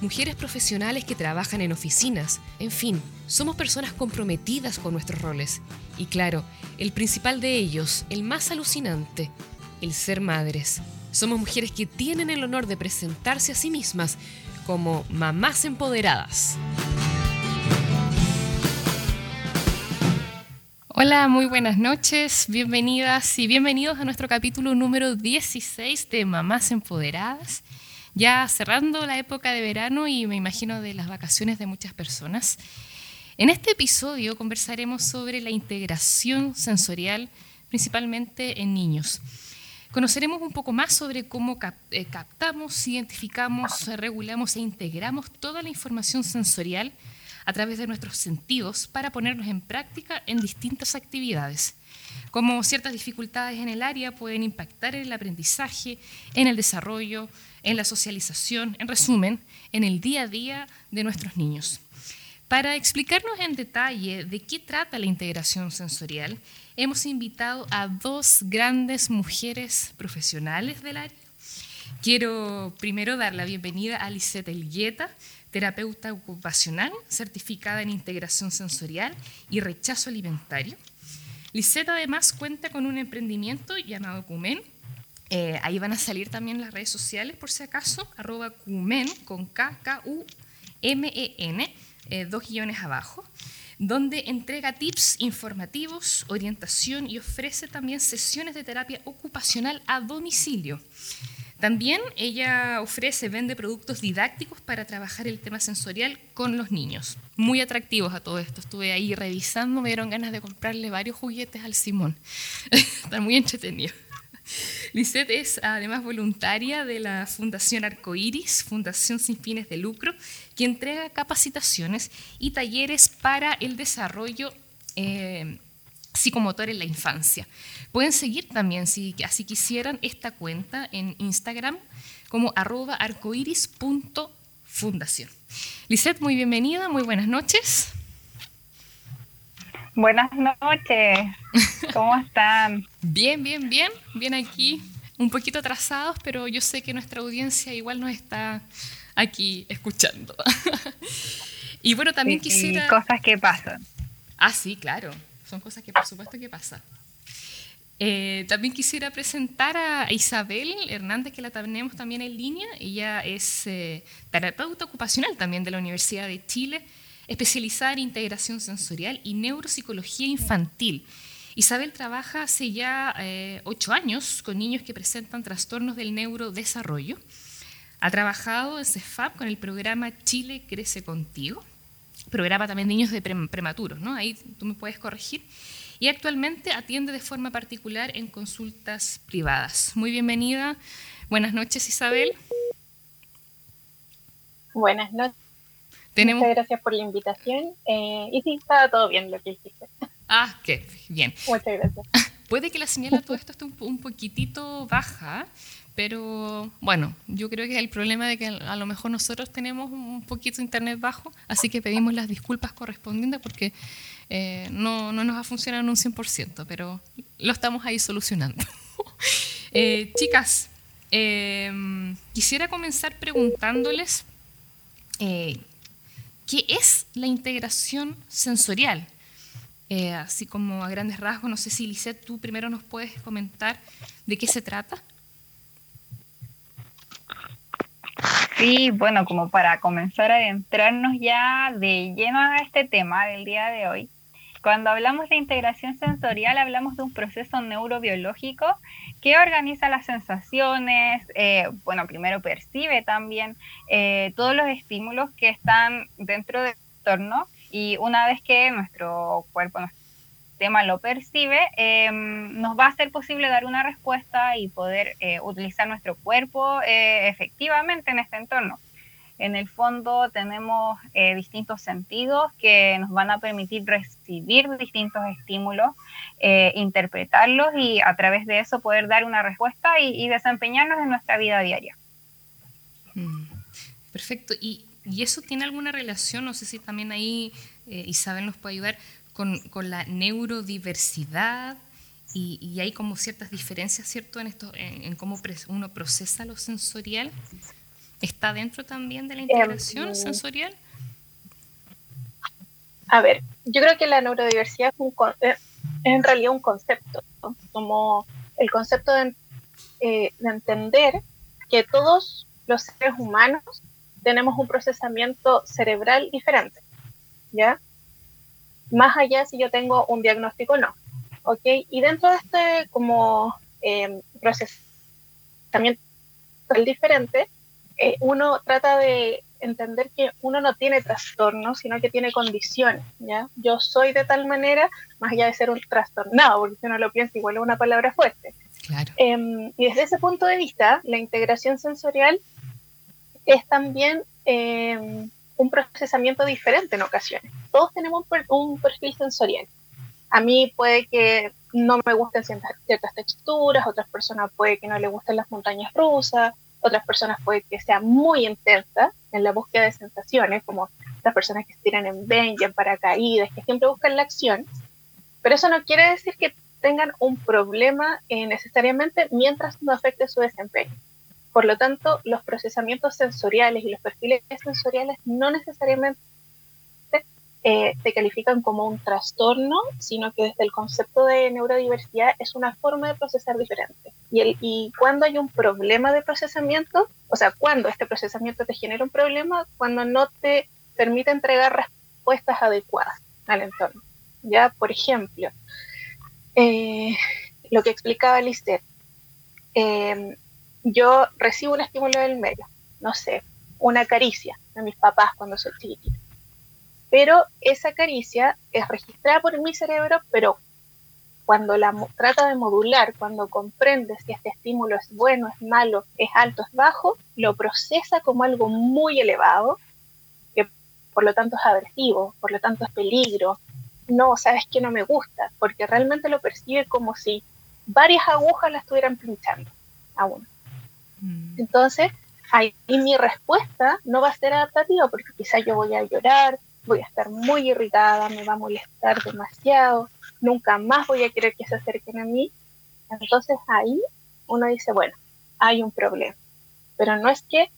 mujeres profesionales que trabajan en oficinas, en fin, somos personas comprometidas con nuestros roles. Y claro, el principal de ellos, el más alucinante, el ser madres. Somos mujeres que tienen el honor de presentarse a sí mismas como mamás empoderadas. Hola, muy buenas noches, bienvenidas y bienvenidos a nuestro capítulo número 16 de Mamás Empoderadas ya cerrando la época de verano y me imagino de las vacaciones de muchas personas. En este episodio conversaremos sobre la integración sensorial, principalmente en niños. Conoceremos un poco más sobre cómo eh, captamos, identificamos, regulamos e integramos toda la información sensorial a través de nuestros sentidos para ponerlos en práctica en distintas actividades. Cómo ciertas dificultades en el área pueden impactar en el aprendizaje, en el desarrollo, en la socialización, en resumen, en el día a día de nuestros niños. Para explicarnos en detalle de qué trata la integración sensorial, hemos invitado a dos grandes mujeres profesionales del área. Quiero primero dar la bienvenida a Lisette Elgueta, terapeuta ocupacional, certificada en integración sensorial y rechazo alimentario. Lisette además cuenta con un emprendimiento llamado Cumen, eh, ahí van a salir también las redes sociales, por si acaso, arroba Cumen, con K, K, U, M, E, N, eh, dos guiones abajo, donde entrega tips informativos, orientación y ofrece también sesiones de terapia ocupacional a domicilio. También ella ofrece, vende productos didácticos para trabajar el tema sensorial con los niños. Muy atractivos a todo esto. Estuve ahí revisando, me dieron ganas de comprarle varios juguetes al Simón. Están muy entretenidos. Lisette es además voluntaria de la Fundación Arcoiris, Fundación sin fines de lucro, que entrega capacitaciones y talleres para el desarrollo eh, psicomotor en la infancia. Pueden seguir también, si así quisieran, esta cuenta en Instagram como arroba arcoiris.fundación. Lisette, muy bienvenida, muy buenas noches. Buenas noches, ¿cómo están? bien, bien, bien, bien aquí, un poquito atrasados, pero yo sé que nuestra audiencia igual nos está aquí escuchando. y bueno, también quisiera... cosas que pasan. Ah, sí, claro, son cosas que por supuesto que pasan. Eh, también quisiera presentar a Isabel Hernández, que la tenemos también en línea. Ella es eh, terapeuta ocupacional también de la Universidad de Chile especializada en integración sensorial y neuropsicología infantil. Isabel trabaja hace ya eh, ocho años con niños que presentan trastornos del neurodesarrollo. Ha trabajado en CEFAP con el programa Chile Crece Contigo, programa también niños de prematuros, ¿no? Ahí tú me puedes corregir. Y actualmente atiende de forma particular en consultas privadas. Muy bienvenida. Buenas noches, Isabel. Buenas noches. Muchas gracias por la invitación. Eh, y sí, estaba todo bien lo que hiciste. Ah, qué bien. Muchas gracias. Puede que la señal de todo esto esté un, poquitito baja, pero bueno, yo creo que es el problema de que a lo mejor nosotros tenemos un poquito de internet bajo, así que pedimos las disculpas correspondientes porque eh, no, no, nos ha funcionado en un 100%, pero lo estamos ahí solucionando. Eh, chicas, quisiera comenzar preguntándoles ¿Qué es la integración sensorial? Eh, así como a grandes rasgos, no sé si Lisette, tú primero nos puedes comentar de qué se trata. Sí, bueno, como para comenzar a adentrarnos ya de lleno a este tema del día de hoy, cuando hablamos de integración sensorial, hablamos de un proceso neurobiológico que organiza las sensaciones, eh, bueno, primero percibe también eh, todos los estímulos que están dentro del entorno y una vez que nuestro cuerpo, nuestro sistema lo percibe, em, nos va a ser posible dar una respuesta y poder eh, utilizar nuestro cuerpo efectivamente en este entorno. En el fondo tenemos eh, distintos sentidos que nos van a permitir recibir distintos estímulos, eh, interpretarlos y a través de eso poder dar una respuesta y, desempeñarnos en nuestra vida diaria. Mm, perfecto. ¿Y, eso tiene alguna relación? No sé si también ahí eh, Isabel nos puede ayudar con, la neurodiversidad y, hay como ciertas diferencias, ¿cierto?, en, esto, en cómo uno procesa lo sensorial. ¿Está dentro también de la integración em, sensorial? A ver, yo creo que la neurodiversidad es, eh, en realidad un concepto, como el concepto de, eh, de entender que todos los seres humanos tenemos un procesamiento cerebral diferente, ¿ya? Más allá si yo tengo un diagnóstico o no, ¿ok? Y dentro de este como eh, procesamiento diferente, eh, uno trata de entender que uno no tiene trastorno, sino que tiene condiciones, ¿ya? Yo soy de tal manera, más allá de ser un trastornado, porque si uno lo piensa, igual es una palabra fuerte. Claro. Em, y desde ese punto de vista, la integración sensorial es también em, un procesamiento diferente en ocasiones. Todos tenemos un perfil sensorial. A mí puede que no me gusten ciertas texturas, otras personas puede que no le gusten las montañas rusas, otras personas puede que sea muy intensa en la búsqueda de sensaciones, como las personas que estiran en bench, en paracaídas, que siempre buscan la acción. Pero eso no quiere decir que tengan un problema eh, necesariamente mientras no afecte su desempeño. Por lo tanto, los procesamientos sensoriales y los perfiles sensoriales no necesariamente eh, te califican como un trastorno, sino que desde el concepto de neurodiversidad es una forma de procesar diferente. Y, el, y cuando hay un problema de procesamiento, o sea, cuando este procesamiento te genera un problema, cuando no te permite entregar respuestas adecuadas al entorno. Ya, por ejemplo, eh, lo que explicaba Lisette, eh, yo recibo un estímulo del medio, no sé, una caricia de mis papás cuando soy chiquitita pero esa caricia es registrada por mi cerebro, pero cuando la trata de modular, cuando comprende si este estímulo es bueno, es malo, es alto, es bajo, lo procesa como algo muy elevado, que por lo tanto es aversivo, por lo tanto es peligro. No, sabes que no me gusta, porque realmente lo percibe como si varias agujas la estuvieran pinchando a uno. Mm. Entonces, ahí mi respuesta no va a ser adaptativa, porque quizás yo voy a llorar, voy a estar muy irritada, me va a molestar demasiado, nunca más voy a querer que se acerquen a mí. Entonces ahí uno dice, bueno, hay un problema. Pero no es que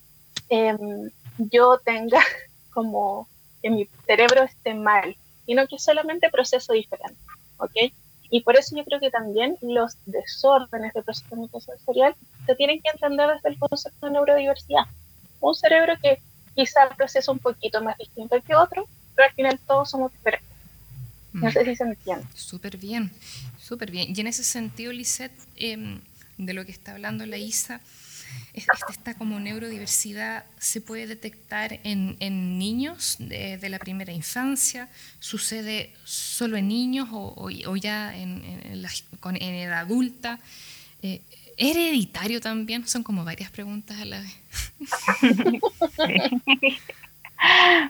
em, yo tenga como que mi cerebro esté mal, sino que solamente proceso diferente, ¿ok? Y por eso yo creo que también los desórdenes de procesamiento sensorial se tienen que entender desde el concepto de neurodiversidad. Un cerebro que quizá procesa un poquito más distinto que otro, pero al final todos somos diferentes. No mm. sé si se entiende. Súper bien, súper bien. Y en ese sentido, Lisette, em, de lo que está hablando la ISA, esta como neurodiversidad se puede detectar en, en niños de, la primera infancia, sucede solo en niños o, o, ya en, en, en, edad adulta. Eh, ¿Hereditario también? Son como varias preguntas a la vez.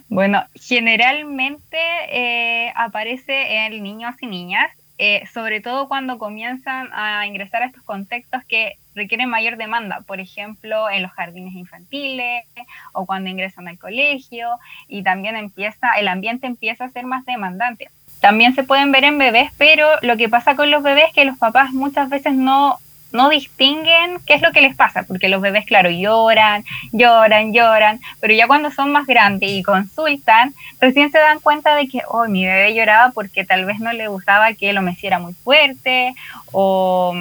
Bueno, generalmente eh, aparece en niños y niñas, eh, sobre todo cuando comienzan a ingresar a estos contextos que requieren mayor demanda, por ejemplo, en los jardines infantiles o cuando ingresan al colegio y también empieza, el ambiente empieza a ser más demandante. También se pueden ver en bebés, pero lo que pasa con los bebés es que los papás muchas veces no no distinguen qué es lo que les pasa, porque los bebés, claro, lloran, lloran, lloran, pero ya cuando son más grandes y consultan, recién se dan cuenta de que, oh, mi bebé lloraba porque tal vez no le gustaba que lo meciera muy fuerte, o,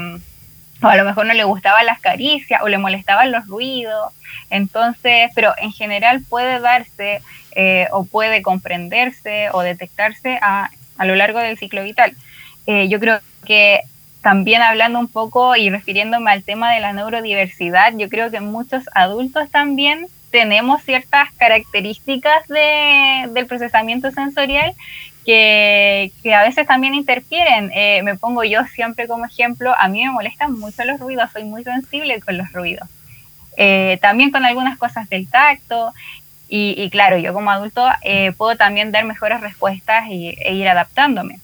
a lo mejor no le gustaban las caricias, o le molestaban los ruidos. Entonces, pero en general puede darse eh, o puede comprenderse o detectarse a, a lo largo del ciclo vital. Eh, yo creo que también hablando un poco y refiriéndome al tema de la neurodiversidad, yo creo que muchos adultos también tenemos ciertas características de, del procesamiento sensorial que, que, a veces también interfieren. Eh, me pongo yo siempre como ejemplo, a mí me molestan mucho los ruidos, soy muy sensible con los ruidos. Eh, también con algunas cosas del tacto Y, claro, yo como adulto eh, puedo también dar mejores respuestas y, e ir adaptándome.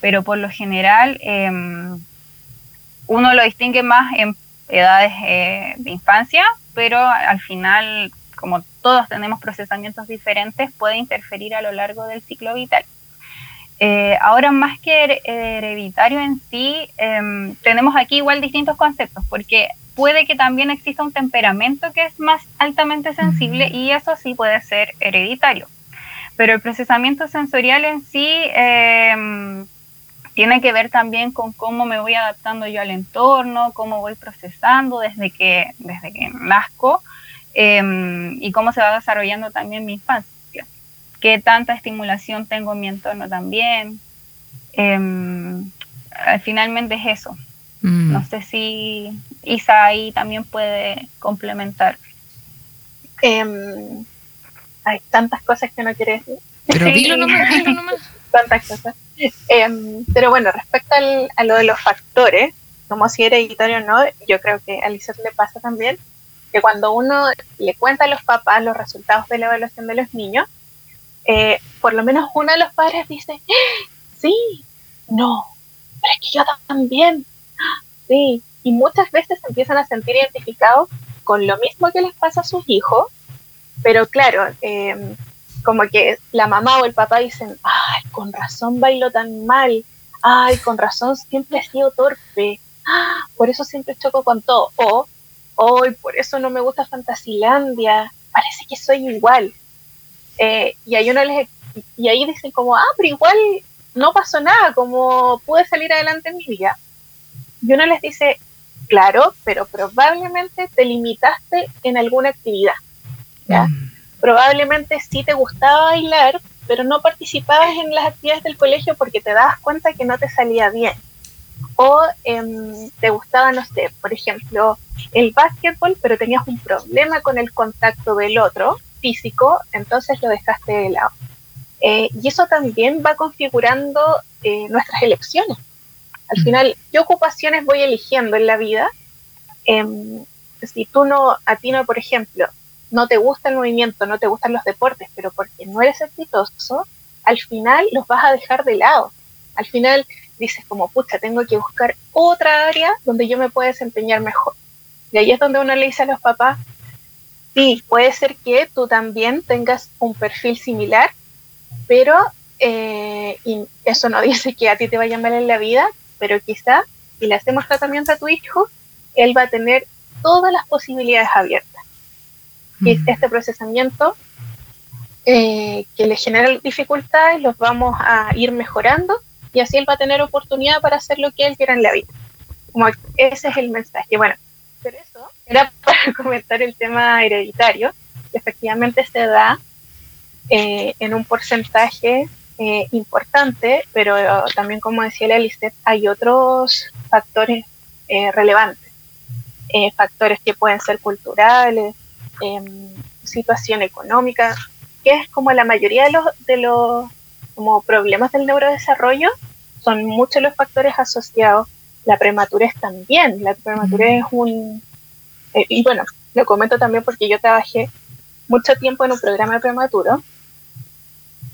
Pero por lo general, em, uno lo distingue más en edades eh, de infancia, pero al final, como todos tenemos procesamientos diferentes, puede interferir a lo largo del ciclo vital. Eh, ahora, más que hereditario en sí, em, tenemos aquí igual distintos conceptos, porque puede que también exista un temperamento que es más altamente sensible y eso sí puede ser hereditario. Pero el procesamiento sensorial en sí em, tiene que ver también con cómo me voy adaptando yo al entorno, cómo voy procesando desde que, desde que nazco em, y cómo se va desarrollando también mi infancia qué tanta estimulación tengo en mi entorno también. Em, finalmente es eso. Mm. No sé si Isa ahí también puede complementar. Em, hay tantas cosas que no quiere decir. Pero dilo nomás, dilo nomás. tantas cosas. Em, pero bueno, respecto a lo de los factores, como si hereditario o no, yo creo que a Lizeth le pasa también que cuando uno le cuenta a los papás los resultados de la evaluación de los niños, eh, por lo menos uno de los padres dice, sí, no, pero es que yo también, sí, y muchas veces empiezan a sentir identificados con lo mismo que les pasa a sus hijos, pero claro, em, como que la mamá o el papá dicen, ay, con razón bailo tan mal, ay, con razón siempre he sido torpe, por eso siempre choco con todo, o, hoy por eso no me gusta Fantasilandia, parece que soy igual. Eh, y, ahí uno les, y ahí dicen como, ah, pero igual no pasó nada, como pude salir adelante en mi vida. Y uno les dice, claro, pero probablemente te limitaste en alguna actividad. ¿ya? Mm. Probablemente sí te gustaba bailar, pero no participabas en las actividades del colegio porque te dabas cuenta que no te salía bien. O em, te gustaba, no sé, por ejemplo, el básquetbol, pero tenías un problema con el contacto del otro físico, entonces lo dejaste de lado. Eh, y eso también va configurando eh, nuestras elecciones. Al mm. final, ¿qué ocupaciones voy eligiendo en la vida? Em, si tú no, a ti no, por ejemplo, no te gusta el movimiento, no te gustan los deportes, pero porque no eres exitoso, al final los vas a dejar de lado. Al final dices como, pucha, tengo que buscar otra área donde yo me pueda desempeñar mejor. Y ahí es donde uno le dice a los papás, Sí, puede ser que tú también tengas un perfil similar, pero eh, eso no dice que a ti te vaya mal en la vida, pero quizá si le hacemos tratamiento a tu hijo, él va a tener todas las posibilidades abiertas. Y mm. este procesamiento eh, que le genera dificultades los vamos a ir mejorando y así él va a tener oportunidad para hacer lo que él quiera en la vida. Como ese es el mensaje. Bueno, pero eso era para comentar el tema hereditario, que efectivamente se da eh, en un porcentaje eh, importante, pero también, como decía la Lisette, hay otros factores eh, relevantes. factores que pueden ser culturales, em, situación económica, que es como la mayoría de los, de los como problemas del neurodesarrollo, son muchos los factores asociados la prematurez también. La prematurez es un... Eh, y bueno, lo comento también porque yo trabajé mucho tiempo en un programa de prematuro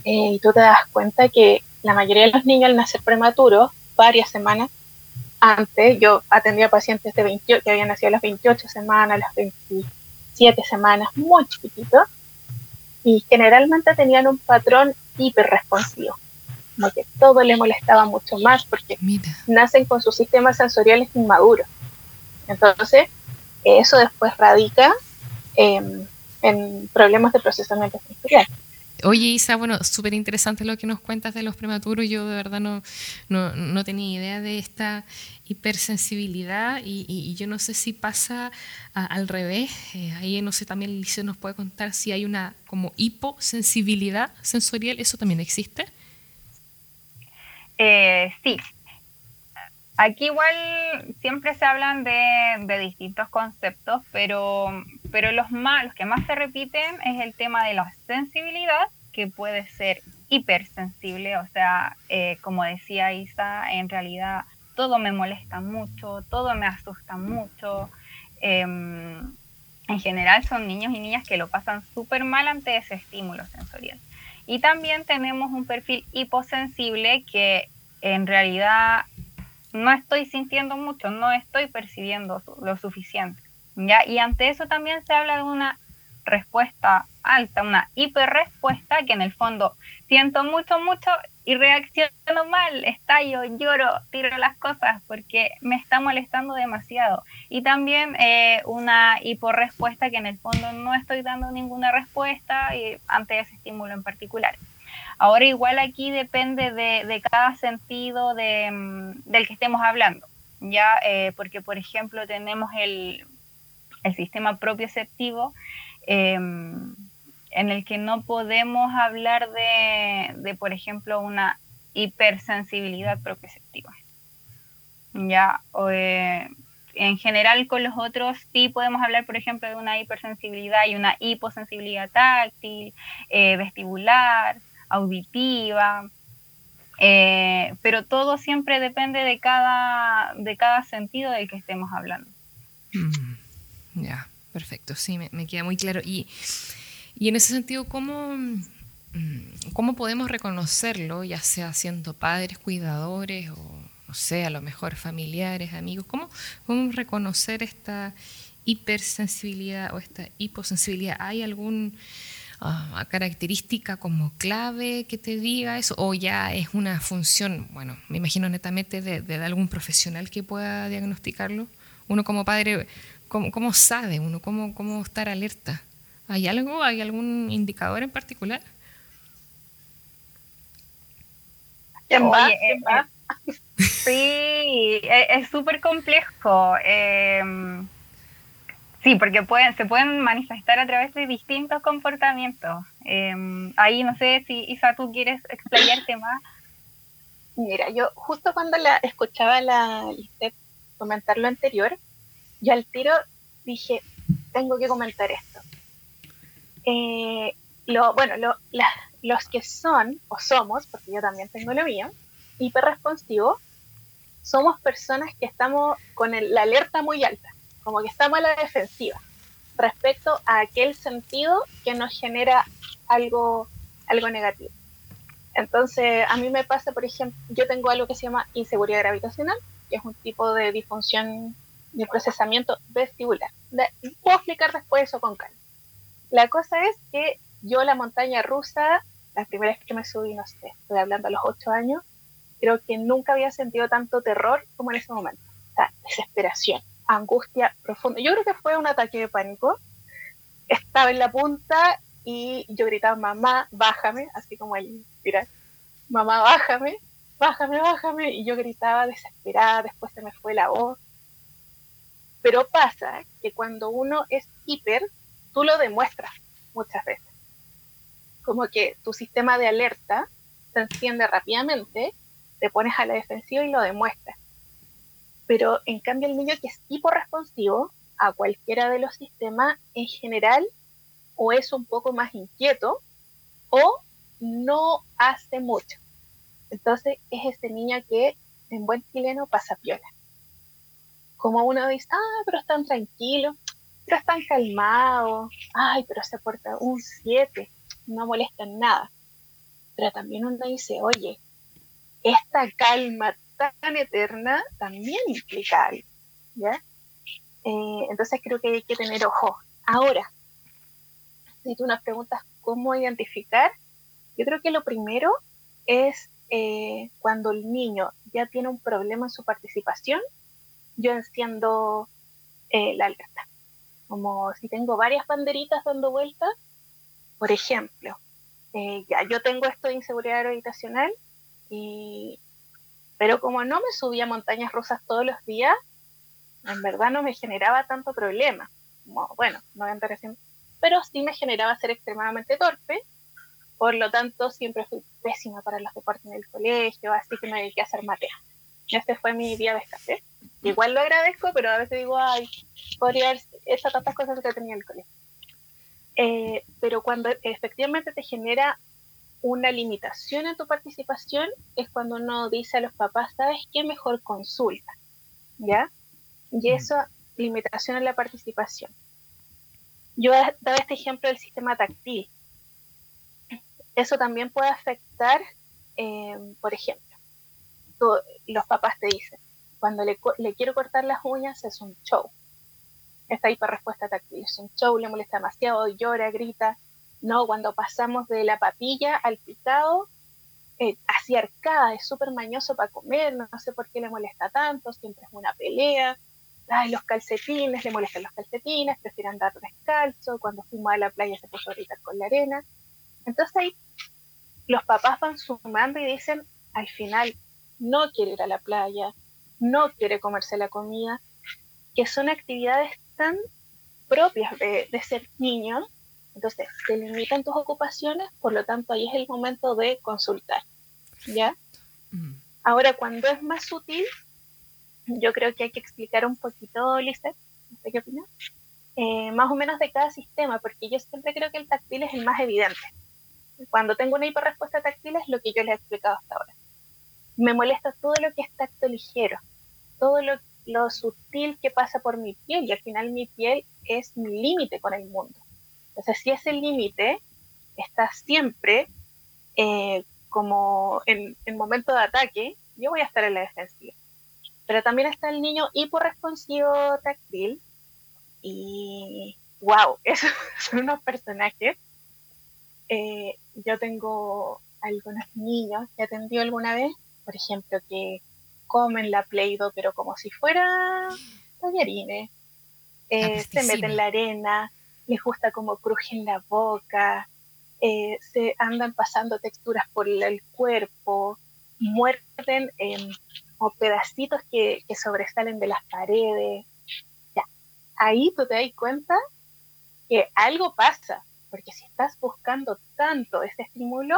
eh, y tú te das cuenta que la mayoría de los niños al nacer prematuros, varias semanas antes, yo atendía pacientes de 28, que habían nacido a las 28 semanas, las 27 semanas, muy chiquititos, y generalmente tenían un patrón hiperresponsivo como que todo le molestaba mucho más porque nacen con sus sistemas sensoriales inmaduros. Entonces, eso después radica en problemas de procesamiento sensorial. Oye, Isa, bueno, súper interesante lo que nos cuentas de los prematuros. Yo de verdad no, no, tenía idea de esta hipersensibilidad y, yo no sé si pasa al revés. Eh, ahí no sé, también Alicia nos puede contar si hay una como hiposensibilidad sensorial. ¿Eso también existe? Eh, sí. Aquí igual siempre se hablan de, distintos conceptos, pero, pero los, más, los que más se repiten es el tema de la sensibilidad, que puede ser hipersensible, o sea, eh, como decía Isa, en realidad todo me molesta mucho, todo me asusta mucho. Em, en general son niños y niñas que lo pasan súper mal ante ese estímulo sensorial. Y también tenemos un perfil hiposensible que en realidad no estoy sintiendo mucho, no estoy percibiendo lo suficiente. ¿ya? Y ante eso también se habla de una respuesta alta, una hiperrespuesta que en el fondo siento mucho, mucho y reacciono mal, estallo, lloro, tiro las cosas porque me está molestando demasiado. Y también eh, una hiporrespuesta que en el fondo no estoy dando ninguna respuesta y, ante ese estímulo en particular. Ahora igual aquí depende de, cada sentido de, mm, del que estemos hablando, ya eh, porque por ejemplo tenemos el, sistema propioceptivo em, en el que no podemos hablar de, de, por ejemplo, una hipersensibilidad propioceptiva. Ya, eh, en general con los otros sí podemos hablar, por ejemplo, de una hipersensibilidad y una hiposensibilidad táctil, eh, vestibular, auditiva, eh, pero todo siempre depende de cada, de cada sentido del que estemos hablando. Mm, ya, perfecto, sí, me, queda muy claro. Y, y en ese sentido, ¿cómo, mm, ¿cómo podemos reconocerlo, ya sea siendo padres, cuidadores o, no sé, a lo mejor familiares, amigos? ¿Cómo podemos reconocer esta hipersensibilidad o esta hiposensibilidad? ¿Hay algún uh, característica como clave que te diga eso? ¿O ya es una función, bueno, me imagino netamente de, algún profesional que pueda diagnosticarlo? Uno como padre, ¿cómo, sabe uno? ¿Cómo, ¿Cómo estar alerta? ¿Hay algo? ¿Hay algún indicador en particular? ¿Quién va? Eh, eh, sí, es súper complejo. Eh, Sí, porque pueden, se pueden manifestar a través de distintos comportamientos. Em, ahí no sé si Isa, tú quieres explayarte más. Mira, yo justo cuando la escuchaba la comentar lo anterior, yo al tiro dije, tengo que comentar esto. Eh, lo, bueno, lo, los que son, o somos, porque yo también tengo lo mío, hiperresponsivo, somos personas que estamos con la alerta muy alta como que estamos a la defensiva respecto a aquel sentido que nos genera algo, algo negativo. Entonces, a mí me pasa, por ejemplo, yo tengo algo que se llama inseguridad gravitacional, que es un tipo de disfunción de procesamiento vestibular. puedo explicar después eso con calma. La cosa es que yo la montaña rusa, la primera vez que me subí, no sé, estoy hablando a los ocho años, creo que nunca había sentido tanto terror como en ese momento. O sea, desesperación angustia profunda. Yo creo que fue un ataque de pánico. Estaba en la punta y yo gritaba, mamá, bájame, así como el mira, mamá, bájame, bájame, bájame. Y yo gritaba desesperada, después se me fue la voz. Pero pasa que cuando uno es hiper, tú lo demuestras muchas veces. Como que tu sistema de alerta se enciende rápidamente, te pones a la defensiva y lo demuestras. Pero en cambio el niño que es hiporresponsivo a cualquiera de los sistemas, en general, o es un poco más inquieto o no hace mucho. Entonces es ese niño que en buen chileno pasa piola. Como uno dice, ah, pero están tranquilos, pero están calmados, ay, pero se porta un 7, no molestan nada. Pero también uno dice, oye, esta calma tan eterna también implica algo, ¿ya? Eh, entonces creo que hay que tener ojo. Ahora, si tú nos preguntas cómo identificar, yo creo que lo primero es eh, cuando el niño ya tiene un problema en su participación, yo enciendo eh, la alerta. Como si tengo varias banderitas dando vueltas, por ejemplo, ya yo tengo esto de inseguridad gravitacional y pero como no me subía montañas rusas todos los días, en verdad no me generaba tanto problema. bueno, no pero sí me generaba ser extremadamente torpe, por lo tanto siempre fui pésima para los deportes en el colegio, así que me dediqué a hacer matea. Este fue mi día de escape. Igual lo agradezco, pero a veces digo, ay, podría haber hecho tantas cosas que tenía en el colegio. Eh, pero cuando efectivamente te genera una limitación en tu participación es cuando uno dice a los papás, ¿sabes qué? Mejor consulta, ¿ya? Y eso, limitación en la participación. Yo daba este ejemplo del sistema táctil. Eso también puede afectar, eh, por ejemplo, los papás te dicen, cuando le, le, quiero cortar las uñas es un show. Esta hiperrespuesta táctil es un show, le molesta demasiado, llora, grita. No, cuando pasamos de la papilla al picado, eh, así arcada, es súper mañoso para comer, no, sé por qué le molesta tanto, siempre es una pelea. Ay, los calcetines, le molestan los calcetines, prefiere andar descalzo, cuando fuimos a la playa se puso a gritar con la arena. Entonces ahí los papás van sumando y dicen, al final, no quiere ir a la playa, no quiere comerse la comida, que son actividades tan propias de, de ser niño entonces, se limitan tus ocupaciones, por lo tanto, ahí es el momento de consultar. ¿Ya? Mm. Ahora, cuando es más sutil, yo creo que hay que explicar un poquito, Lizeth, no sé qué opinas, eh, más o menos de cada sistema, porque yo siempre creo que el táctil es el más evidente. Cuando tengo una hiperrespuesta táctil es lo que yo les he explicado hasta ahora. Me molesta todo lo que es tacto ligero, todo lo, lo sutil que pasa por mi piel, y al final mi piel es mi límite con el mundo. Entonces, si ese límite está siempre eh, como en, el momento de ataque, yo voy a estar en la defensiva. Pero también está el niño hiporresponsivo táctil y wow, esos son unos personajes. Eh, yo tengo algunos niños que atendió alguna vez, por ejemplo, que comen la Play-Doh, pero como si fuera tallarines, eh, se meten en la arena, les gusta como crujen la boca, eh, se andan pasando texturas por el cuerpo, muerden en como pedacitos que, sobresalen de las paredes. Ya. Ahí tú te das cuenta que algo pasa, porque si estás buscando tanto ese estímulo,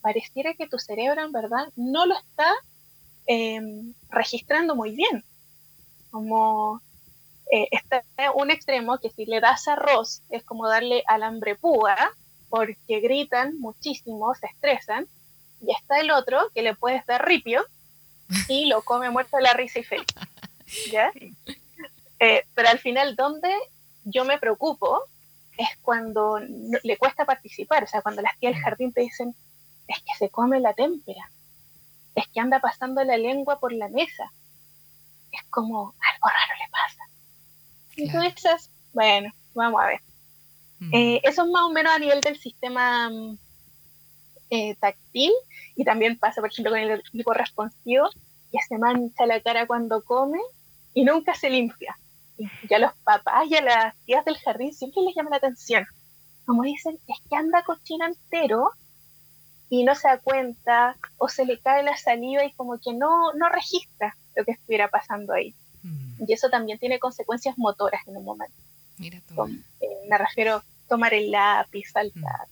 pareciera que tu cerebro en verdad no lo está em, registrando muy bien. Como eh, está un extremo que si le das arroz es como darle alambre púa, porque gritan muchísimo, se estresan, y está el otro que le puedes dar ripio y lo come muerto de la risa y feliz. ¿Ya? Eh, pero al final, donde yo me preocupo es cuando le cuesta participar, o sea, cuando las tías del jardín te dicen, es que se come la témpera, es que anda pasando la lengua por la mesa, es como algo raro le pasa. Entonces, bueno, vamos a ver. Mm. Eh, eso es más o menos a nivel del sistema mm, eh, táctil y también pasa, por ejemplo, con el tipo responsivo, que se mancha la cara cuando come y nunca se limpia. Y ya los papás y a las tías del jardín siempre les llama la atención. Como dicen, es que anda cochino entero y no se da cuenta o se le cae la saliva y como que no, no registra lo que estuviera pasando ahí. Y eso también tiene consecuencias motoras en un momento. Mira eh, me refiero a tomar el lápiz, saltar.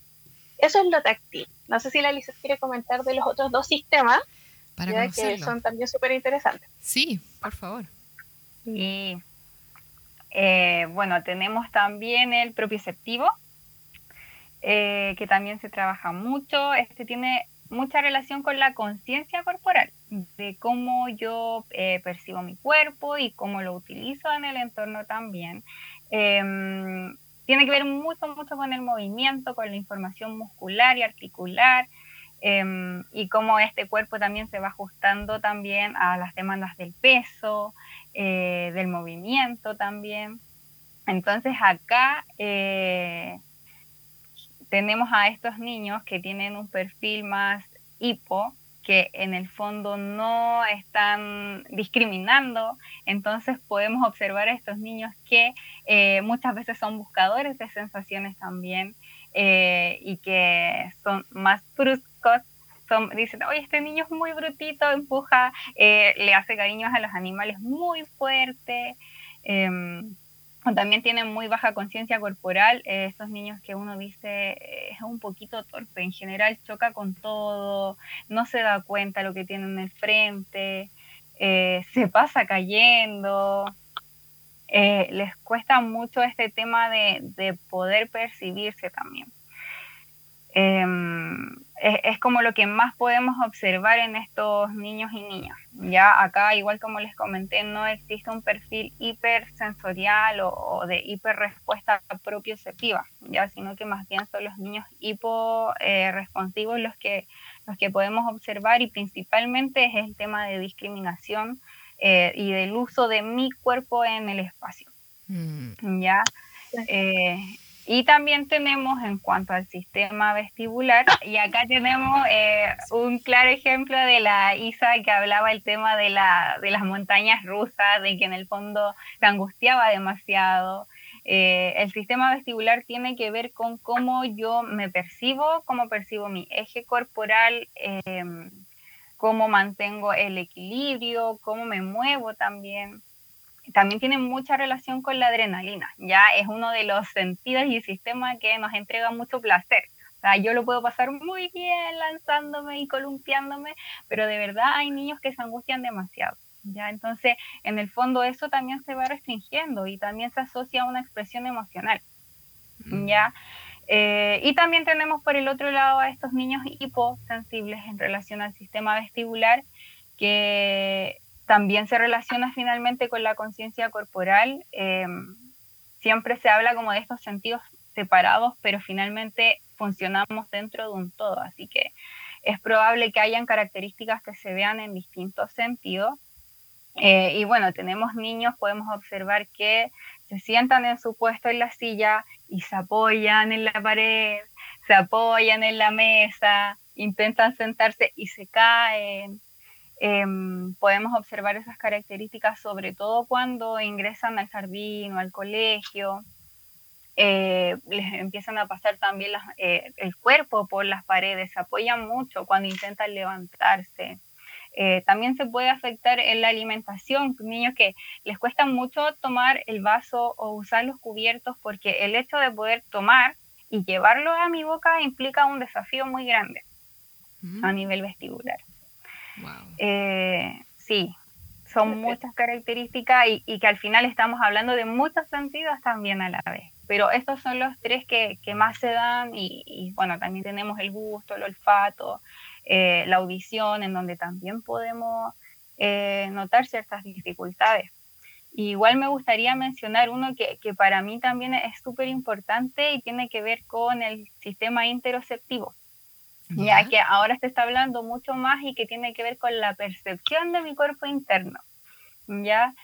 Eso es lo táctil. No sé si la Lisa quiere comentar de los otros dos sistemas, Para que son también súper interesantes. Sí, por favor. Y eh, bueno, tenemos también el propioceptivo, eh, que también se trabaja mucho. Este tiene mucha relación con la conciencia corporal, de cómo yo eh, percibo mi cuerpo y cómo lo utilizo en el entorno también. Em, tiene que ver mucho, mucho con el movimiento, con la información muscular y articular, em, y cómo este cuerpo también se va ajustando también a las demandas del peso, eh, del movimiento también. Entonces acá eh, tenemos a estos niños que tienen un perfil más hipo, que en el fondo no están discriminando, entonces podemos observar a estos niños que eh, muchas veces son buscadores de sensaciones también eh, y que son más bruscos, dicen, oye, este niño es muy brutito, empuja, eh, le hace cariños a los animales muy fuerte. También tienen muy baja conciencia corporal, eh, esos niños que uno dice eh, es un poquito torpe, en general choca con todo, no se da cuenta lo que tiene en el frente, eh, se pasa cayendo, les cuesta mucho este tema de, de poder percibirse también. Em, es, como lo que más podemos observar en estos niños y niñas. Ya acá, igual como les comenté, no existe un perfil hipersensorial o, o de hiperrespuesta propioceptiva, ya, sino que más bien son los niños hiporesponsivos eh, los que, los que podemos observar y principalmente es el tema de discriminación eh, y del uso de mi cuerpo en el espacio. Mm. Ya. Eh, y también tenemos en cuanto al sistema vestibular, y acá tenemos eh, un claro ejemplo de la Isa que hablaba el tema de, la, de las montañas rusas, de que en el fondo se angustiaba demasiado. Eh, el sistema vestibular tiene que ver con cómo yo me percibo, cómo percibo mi eje corporal, em, cómo mantengo el equilibrio, cómo me muevo también también tiene mucha relación con la adrenalina, ya es uno de los sentidos y sistemas que nos entrega mucho placer. O sea, yo lo puedo pasar muy bien lanzándome y columpiándome, pero de verdad hay niños que se angustian demasiado. ¿ya? Entonces, en el fondo eso también se va restringiendo y también se asocia a una expresión emocional. Mm. ¿ya? Eh, y también tenemos por el otro lado a estos niños hiposensibles en relación al sistema vestibular, que también se relaciona finalmente con la conciencia corporal. Em, siempre se habla como de estos sentidos separados, pero finalmente funcionamos dentro de un todo, así que es probable que hayan características que se vean en distintos sentidos. Eh, y bueno, tenemos niños, podemos observar que se sientan en su puesto en la silla y se apoyan en la pared, se apoyan en la mesa, intentan sentarse y se caen. Em, podemos observar esas características sobre todo cuando ingresan al jardín o al colegio. Eh, les empiezan a pasar también eh, el cuerpo por las paredes, se apoyan mucho cuando intentan levantarse. Eh, también se puede afectar en la alimentación, niños que les cuesta mucho tomar el vaso o usar los cubiertos porque el hecho de poder tomar y llevarlo a mi boca implica un desafío muy grande a mm. nivel vestibular. Eh, sí, son muchas características y, que al final estamos hablando de muchos sentidos también a la vez. Pero estos son los tres que, más se dan y, bueno, también tenemos el gusto, el olfato, eh, la audición, en donde también podemos eh, notar ciertas dificultades. igual me gustaría mencionar uno que, que para mí también es súper importante y tiene que ver con el sistema interoceptivo ya que ahora se está hablando mucho más y que tiene que ver con la percepción de mi cuerpo interno, ¿ya?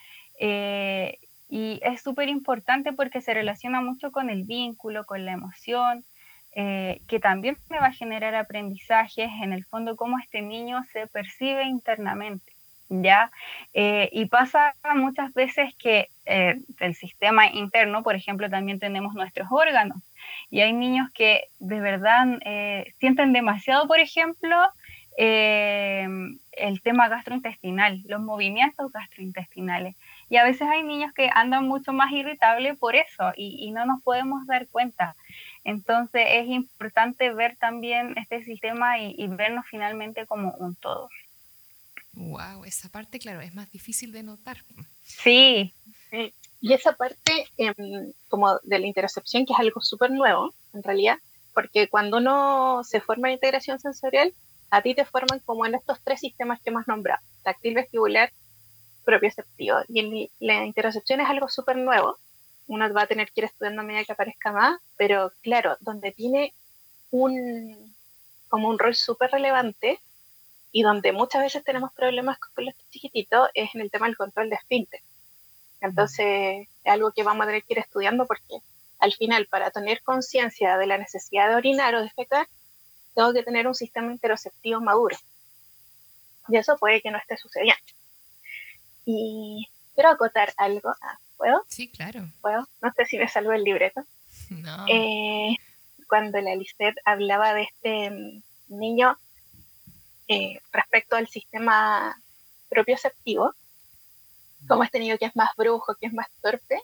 Eh, y es súper importante porque se relaciona mucho con el vínculo, con la emoción, eh, que también me va a generar aprendizajes en el fondo cómo este niño se percibe internamente. ¿Ya? Eh, y pasa muchas veces que eh, el sistema interno, por ejemplo, también tenemos nuestros órganos. Y hay niños que de verdad eh, sienten demasiado, por ejemplo, el tema gastrointestinal, los movimientos gastrointestinales. Y a veces hay niños que andan mucho más irritables por eso y, no nos podemos dar cuenta. Entonces es importante ver también este sistema y vernos finalmente como un todo. Wow, esa parte, claro, es más difícil de notar. Sí, y esa parte em, como de la interocepción, que es algo súper nuevo, en realidad, porque cuando uno se forma en integración sensorial, a ti te forman como en estos tres sistemas que hemos nombrado, táctil, vestibular, propioceptivo. Y la interocepción es algo súper nuevo, uno va a tener que ir estudiando a medida que aparezca más, pero claro, donde tiene un, como un rol súper relevante y donde muchas veces tenemos problemas con los chiquititos es en el tema del control de esfínter. Entonces, es algo que vamos a tener que ir estudiando porque al final, para tener conciencia de la necesidad de orinar o de defecar, tengo que tener un sistema interoceptivo maduro. Y eso puede que no esté sucediendo. Y quiero acotar algo. Ah, ¿Puedo? Sí, claro. ¿Puedo? No sé si me salvo el libreto. No. Eh, cuando la Lisette hablaba de este mm, niño eh, respecto al sistema propioceptivo, como este niño que es más brujo, que es más torpe,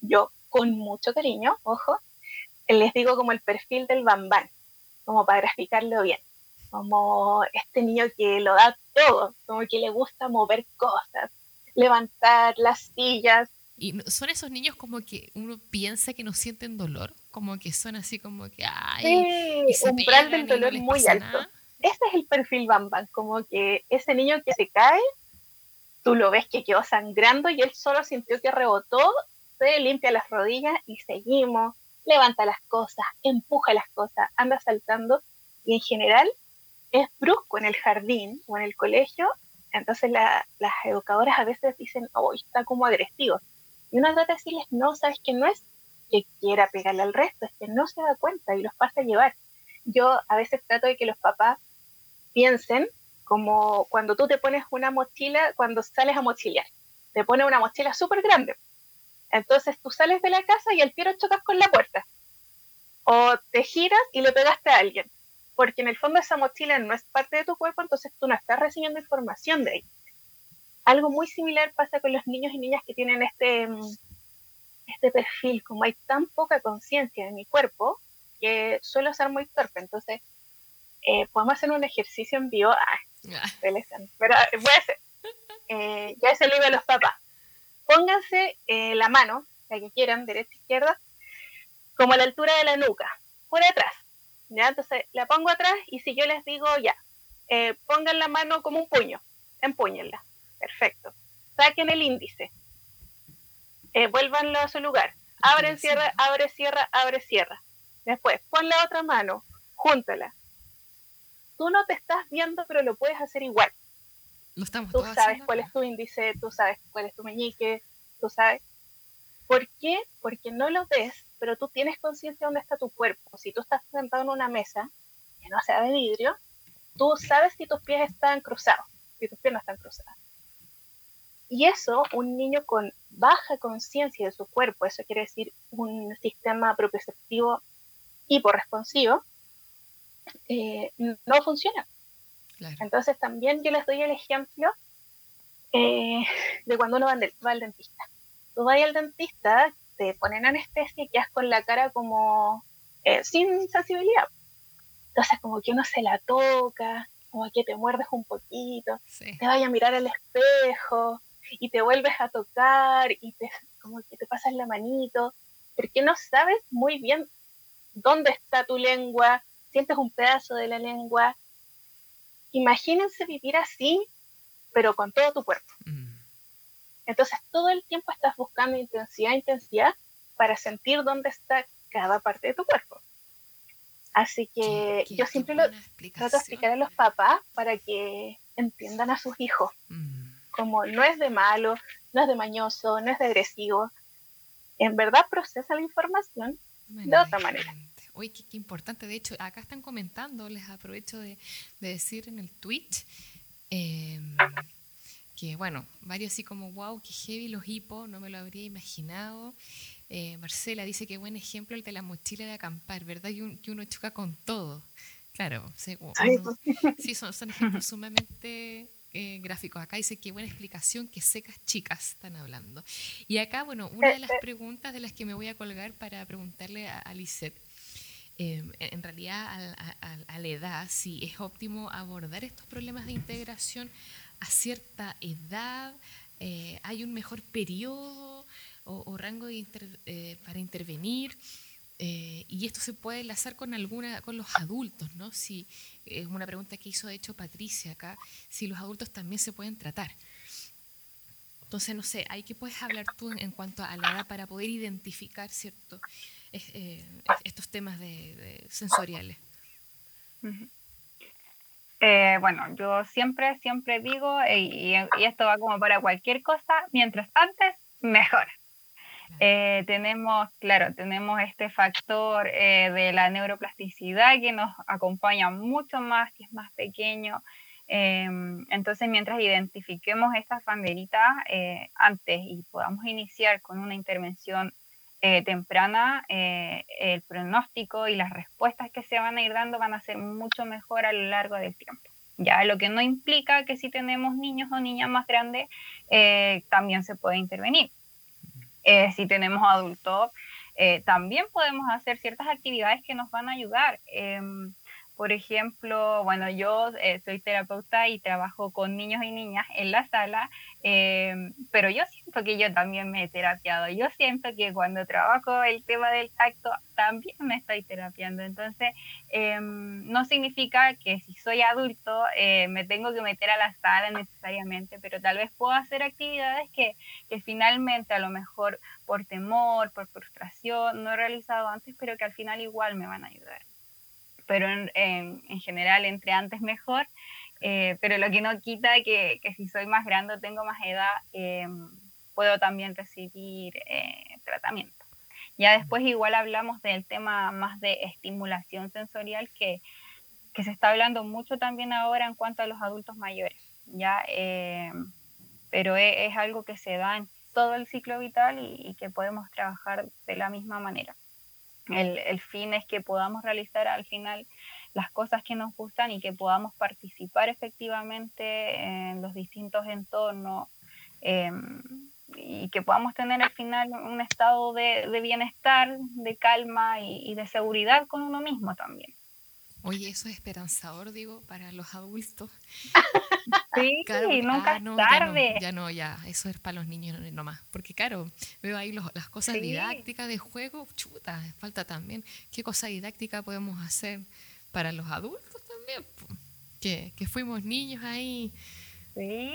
yo con mucho cariño, ojo, les digo como el perfil del bambán, como para graficarlo bien, como este niño que lo da todo, como que le gusta mover cosas, levantar las sillas, Y son esos niños como que uno piensa que no sienten dolor, como que son así como que, ay, sí, umbral del dolor muy alto. Ese es el perfil Bambam, como que ese niño que se cae, tú lo ves que quedó sangrando y él solo sintió que rebotó, se limpia las rodillas y seguimos, levanta las cosas, empuja las cosas, anda saltando y en general es brusco en el jardín o en el colegio, entonces las educadoras a veces dicen, oh, está como agresivo. Y uno trata de decirles, no, sabes que no es que quiera pegarle al resto, es que no se da cuenta y los pasa a llevar. Yo a veces trato de que los papás piensen como cuando tú te pones una mochila, cuando sales a mochilear, te pones una mochila súper grande. Entonces tú sales de la casa y al tiro chocas con la puerta. O te giras y le pegaste a alguien porque en el fondo esa mochila no es parte de tu cuerpo, entonces tú no estás recibiendo información de ahí. Algo muy similar pasa con los niños y niñas que tienen este, mm, este perfil, como hay tan poca conciencia de mi cuerpo, que suelo ser muy torpe, entonces eh, podemos hacer un ejercicio en vivo, ah, pero eh, voy a hacer, eh, ya se lo iba a los papás, pónganse la mano, la que quieran, derecha, izquierda, como a la altura de la nuca, por atrás, ¿ya? Entonces la pongo atrás y si yo les digo ya, pongan la mano como un puño, empúñenla, perfecto. Saquen el índice, vuélvanlo a su lugar, abre, cierra, abre, cierra, abre, cierra. Después, pon la otra mano, júntala. Tú no te estás viendo, pero lo puedes hacer igual. Lo estamos tú sabes cuál es tu índice, tú sabes cuál es tu meñique, tú sabes. ¿Por qué? Porque no lo ves pero tú tienes conciencia de dónde está tu cuerpo. Si tú estás sentado en una mesa que no sea de vidrio, tú sabes si tus pies están cruzados, si tus piernas están cruzadas. Y eso, un niño con baja conciencia de su cuerpo, eso quiere decir un sistema propioceptivo hiporresponsivo, eh, no funciona. Entonces también yo les doy el ejemplo eh, de cuando uno va, va al dentista. Tú vas al dentista te ponen anestesia y quedas con la cara como eh, sin sensibilidad. Entonces como que uno se la toca, como que te muerdes un poquito, te vayas a mirar al espejo y te vuelves a tocar y te, como que te pasas la manito, porque no sabes muy bien dónde está tu lengua, sientes un pedazo de la lengua. Imagínense vivir así, pero con todo tu cuerpo. Mm. Entonces todo el tiempo estás buscando intensidad, intensidad para sentir dónde está cada parte de tu cuerpo. Así que yo siempre lo trato de explicar a los papás para que entiendan a sus hijos. Mm. Como no es de malo, no es de mañoso, no es de agresivo. En verdad procesa la información de otra manera. Uy, qué, importante. De hecho, acá están comentando, les aprovecho de, decir en el Twitch. Em, que bueno, varios así como, wow, qué heavy los hipos, no me lo habría imaginado. Eh, Marcela dice que buen ejemplo el de la mochila de acampar, ¿verdad? Que, uno choca con todo. Claro, sí, son, son ejemplos sumamente eh, gráficos. Acá dice que buena explicación, que secas chicas están hablando. Y acá, bueno, una de las preguntas de las que me voy a colgar para preguntarle a, a Lisette. Eh, en realidad, a, la edad, si es óptimo abordar estos problemas de integración a cierta edad, eh, hay un mejor periodo o, rango eh, para intervenir. Eh, y esto se puede enlazar con alguna con los adultos, ¿no? Si es una pregunta que hizo de hecho Patricia acá, si los adultos también se pueden tratar. Entonces, no sé, ¿hay que puedes hablar tú en, cuanto a la edad para poder identificar cierto estos temas de, sensoriales? Eh, bueno, yo siempre, siempre digo, y, esto va como para cualquier cosa, mientras antes, mejor. Eh, tenemos, claro, tenemos este factor eh, de la neuroplasticidad que nos acompaña mucho más, que es más pequeño. Em, entonces, mientras identifiquemos estas banderitas antes y podamos iniciar con una intervención temprana, el pronóstico y las respuestas que se van a ir dando van a ser mucho mejor a lo largo del tiempo. Ya, lo que no implica que si tenemos niños o niñas más grandes, eh, también se puede intervenir. Eh, si tenemos adultos, eh, también podemos hacer ciertas actividades que nos van a ayudar. Por ejemplo, bueno, yo eh, soy terapeuta y trabajo con niños y niñas en la sala, em, pero yo siento que yo también me he terapiado. Yo siento que cuando trabajo el tema del tacto también me estoy terapiando. Entonces, em, no significa que si soy adulto eh, me tengo que meter a la sala necesariamente, pero tal vez puedo hacer actividades que, que finalmente a lo mejor por temor, por frustración, no he realizado antes, pero que al final igual me van a ayudar pero en, en, general entre antes mejor. Eh, pero lo que no quita que, que, si soy más grande o tengo más edad, em, puedo también recibir eh, tratamiento. Ya después igual hablamos del tema más de estimulación sensorial que, que se está hablando mucho también ahora en cuanto a los adultos mayores, ya, em, pero es, es, algo que se da en todo el ciclo vital y que podemos trabajar de la misma manera. El, fin es que podamos realizar al final las cosas que nos gustan y que podamos participar efectivamente en los distintos entornos em, y que podamos tener al final un estado de, bienestar, de calma y, de seguridad con uno mismo también. Oye, eso es esperanzador, digo, para los adultos. sí, nunca ah, es tarde. Ya no, ya eso es para los niños nomás. Porque, claro, veo ahí las cosas didácticas de juego, chuta, falta también. ¿Qué cosa didáctica podemos hacer para los adultos también? Que, que fuimos niños ahí. Sí,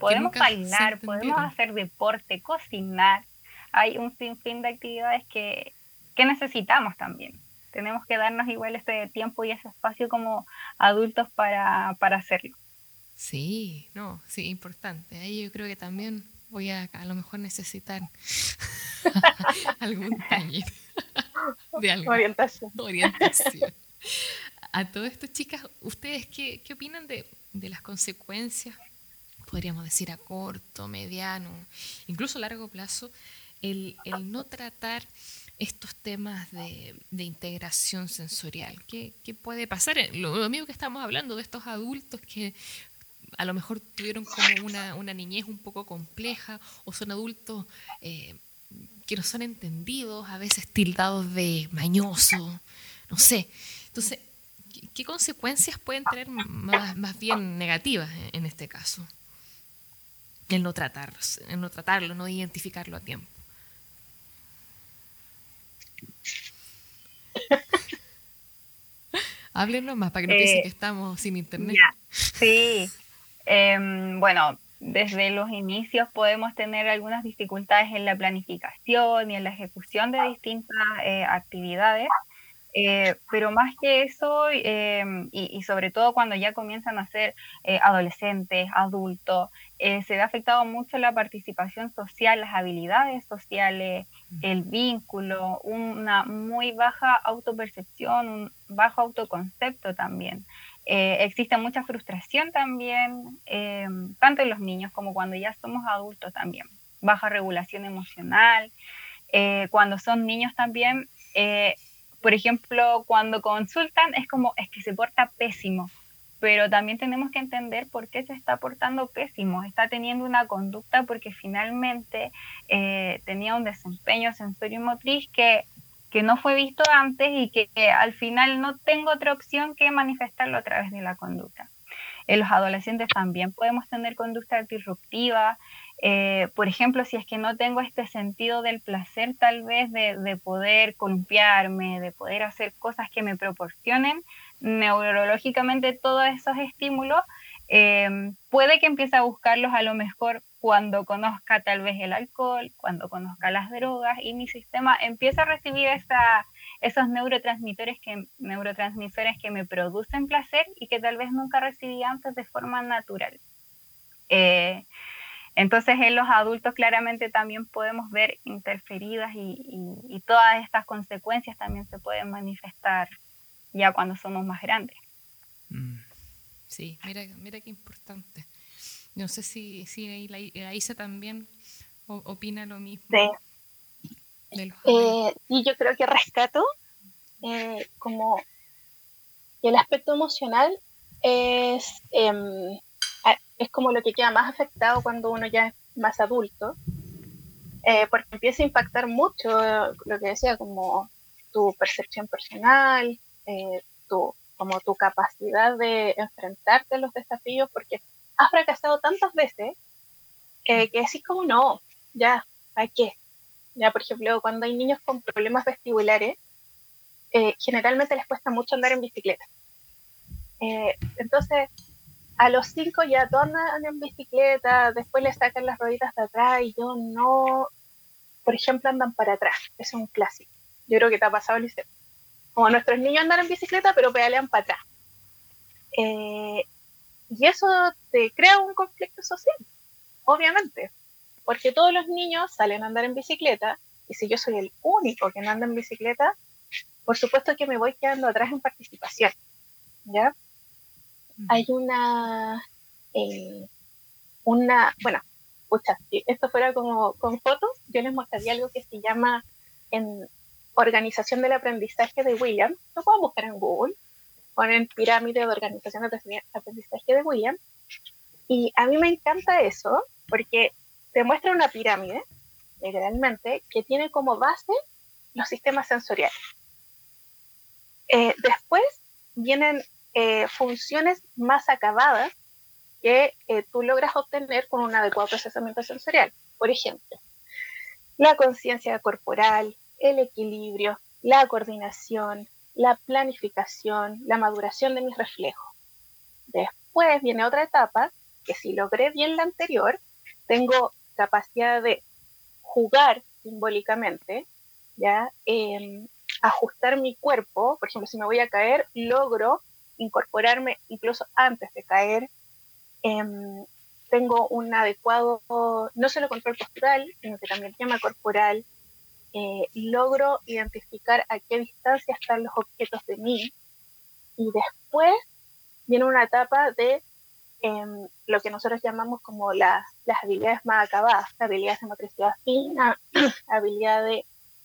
podemos bailar, podemos hacer deporte, cocinar. Hay un sinfín de actividades que, que necesitamos también tenemos que darnos igual ese tiempo y ese espacio como adultos para, para hacerlo. Sí, no, sí, importante. Ahí yo creo que también voy a a lo mejor necesitar algún taller de orientación. orientación. A todo esto, chicas, ¿ustedes qué, qué opinan de, de las consecuencias, podríamos decir a corto, mediano, incluso a largo plazo, el, el no tratar estos temas de, integración sensorial? ¿Qué, puede pasar? Lo, mismo que estamos hablando de estos adultos que a lo mejor tuvieron como una, niñez un poco compleja o son adultos eh, que no son entendidos, a veces tildados de mañoso, no sé. Entonces, ¿qué, consecuencias pueden tener más, bien negativas en, este caso? El no tratarlos, el no tratarlo, no identificarlo a tiempo. Háblenos más para que no piensen que eh, estamos sin internet. Sí, em, bueno, desde los inicios podemos tener algunas dificultades en la planificación y en la ejecución de distintas eh, actividades, eh, pero más que eso, em, y, sobre todo cuando ya comienzan a ser adolescentes, adultos, se ve afectado mucho la participación social, las habilidades sociales, el vínculo, una muy baja autopercepción, un bajo autoconcepto también. Eh, existe mucha frustración también, eh, tanto en los niños como cuando ya somos adultos también. Baja regulación emocional. Eh, cuando son niños también, por ejemplo, cuando consultan es como, es que se porta pésimo pero también tenemos que entender por qué se está portando pésimo, está teniendo una conducta porque finalmente eh, tenía un desempeño sensorio y motriz que, que no fue visto antes y que, al final no tengo otra opción que manifestarlo a través de la conducta. En los adolescentes también podemos tener conducta disruptiva, eh, por ejemplo, si es que no tengo este sentido del placer tal vez de, de poder columpiarme, de poder hacer cosas que me proporcionen neurológicamente todos esos estímulos, eh, puede que empiece a buscarlos a lo mejor cuando conozca tal vez el alcohol, cuando conozca las drogas y mi sistema empieza a recibir esos neurotransmisores que, neurotransmisores que me producen placer y que tal vez nunca recibí antes de forma natural. Eh, entonces en los adultos claramente también podemos ver interferidas y todas estas consecuencias también se pueden manifestar ya cuando somos más grandes. Mm. Sí, mira, mira qué importante. No sé si, si la, Isa también opina lo mismo. Sí. Eh, y yo creo que rescato eh, como el aspecto emocional es, em, es como lo que queda más afectado cuando uno ya es más adulto, eh, porque empieza a impactar mucho lo que decía, como tu percepción personal, eh, tu como tu capacidad de enfrentarte a los desafíos, porque has fracasado tantas veces eh, que decís como no, ya, ¿a qué? Ya, por ejemplo, cuando hay niños con problemas vestibulares, eh, generalmente les cuesta mucho andar en bicicleta. Eh, entonces, a los cinco ya todos andan en bicicleta, después le sacan las rueditas de atrás y yo no, por ejemplo, andan para atrás. es un clásico. Yo creo que te ha pasado, Liceo. Como nuestros niños andan en bicicleta, pero pedalean para atrás. Eh, y eso te crea un conflicto social, obviamente, porque todos los niños salen a andar en bicicleta y si yo soy el único que no anda en bicicleta, por supuesto que me voy quedando atrás en participación. ¿Ya? Hay una, eh, una, bueno, escucha, si esto fuera como con fotos, yo les mostraría algo que se llama en Organización del Aprendizaje de William. Lo pueden buscar en Google. Ponen pirámide de organización del aprendizaje de William. Y a mí me encanta eso porque te muestra una pirámide, literalmente, que tiene como base los sistemas sensoriales. Eh, después vienen eh, funciones más acabadas que eh, tú logras obtener con un adecuado procesamiento sensorial. Por ejemplo, la conciencia corporal, el equilibrio, la coordinación, la planificación, la maduración de mis reflejos. Después viene otra etapa que si logré bien la anterior, tengo capacidad de jugar simbólicamente, ya em, ajustar mi cuerpo, por ejemplo, si me voy a caer, logro incorporarme incluso antes de caer. Em, tengo un adecuado, no solo control postural, sino que también tema corporal. Eh, logro identificar a qué distancia están los objetos de mí. Y después viene una etapa de em, lo que nosotros llamamos como las habilidades más acabadas, habilidades de motricidad fina, habilidad de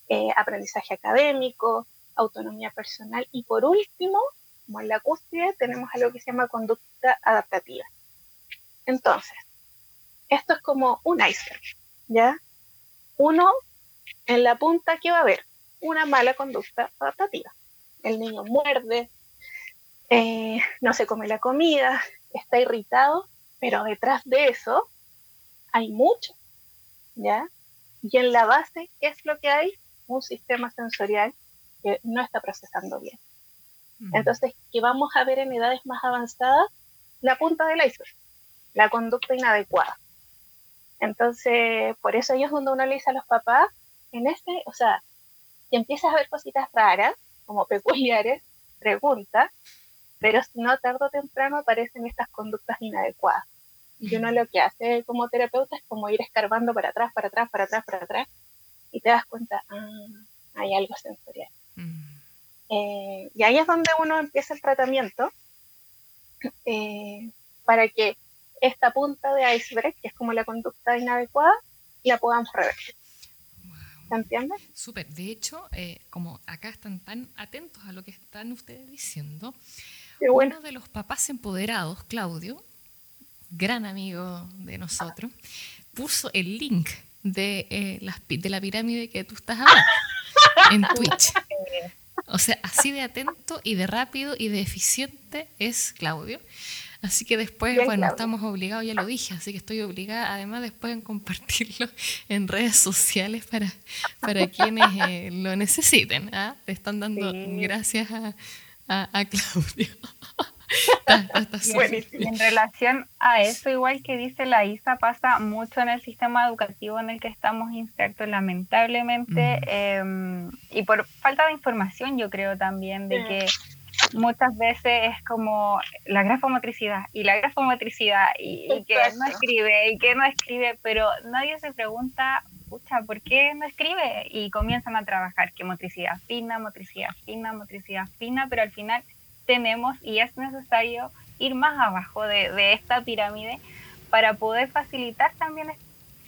eh, aprendizaje académico, autonomía personal y por último como en la cúspide, tenemos algo que se llama conducta adaptativa. Entonces, esto es como un iceberg, ¿ya? Uno, en la punta, ¿qué va a haber? Una mala conducta adaptativa. El niño muerde, eh, no se come la comida, está irritado, pero detrás de eso hay mucho, ¿ya? Y en la base, ¿qué es lo que hay? Un sistema sensorial que no está procesando bien. Entonces, que vamos a ver en edades más avanzadas la punta del iceberg, la conducta inadecuada. Entonces, por eso ellos donde uno le dice a los papás, en este, o sea, si empiezas a ver cositas raras, como peculiares, pregunta, pero si no, tarde o temprano aparecen estas conductas inadecuadas. Y uno lo que hace como terapeuta es como ir escarbando para atrás, para atrás, para atrás, para atrás, y te das cuenta, ah, hay algo sensorial. Eh, y ahí es donde uno empieza el tratamiento eh, para que esta punta de iceberg, que es como la conducta inadecuada, la podamos revertir. ¿Se entiende? Súper. De hecho, eh, como acá están tan atentos a lo que están ustedes diciendo, uno de los papás empoderados, Claudio, gran amigo de nosotros, puso el link de, de la pirámide que tú estás hablando en Twitch. O sea, así de atento y de rápido y de eficiente es Claudio. Así que después, bueno, estamos obligados, ya lo dije, así que estoy obligada además después en compartirlo en redes sociales para, para quienes eh, lo necesiten. ¿ah? Te están dando gracias a, a Claudio. en relación a eso, igual que dice la ISA, pasa mucho en el sistema educativo en el que estamos insertos, lamentablemente, em, y por falta de información, yo creo también, de que muchas veces es como la grafomotricidad y la grafomotricidad y, y que no escribe y que no escribe, pero nadie se pregunta, pucha, ¿por qué no escribe? Y comienzan a trabajar que motricidad fina, motricidad fina, motricidad fina, pero al final tenemos y es necesario ir más abajo de, esta pirámide para poder facilitar también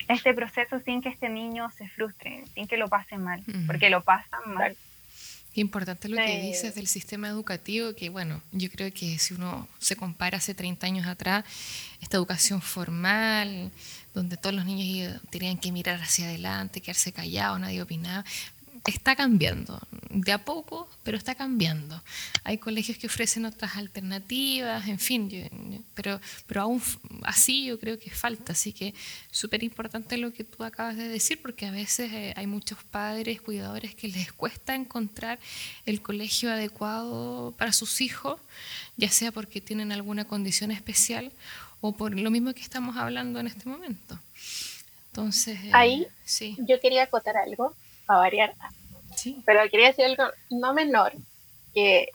este proceso sin que este niño se frustre, sin que lo pase mal, porque lo pasan mal. Qué importante lo que dices del sistema educativo, que bueno, yo creo que si uno se compara hace 30 años atrás, esta educación formal, donde todos los niños tenían que mirar hacia adelante, quedarse callados, nadie opinaba, está cambiando, de a poco, pero está cambiando. Hay colegios que ofrecen otras alternativas, en fin, pero, pero aún así yo creo que falta, así que súper importante lo que tú acabas de decir, porque a veces eh, hay muchos padres, cuidadores que les cuesta encontrar el colegio adecuado para sus hijos, ya sea porque tienen alguna condición especial o por lo mismo que estamos hablando en este momento. Entonces, eh, ahí sí. yo quería acotar algo para variar, sí. pero quería decir algo no menor, que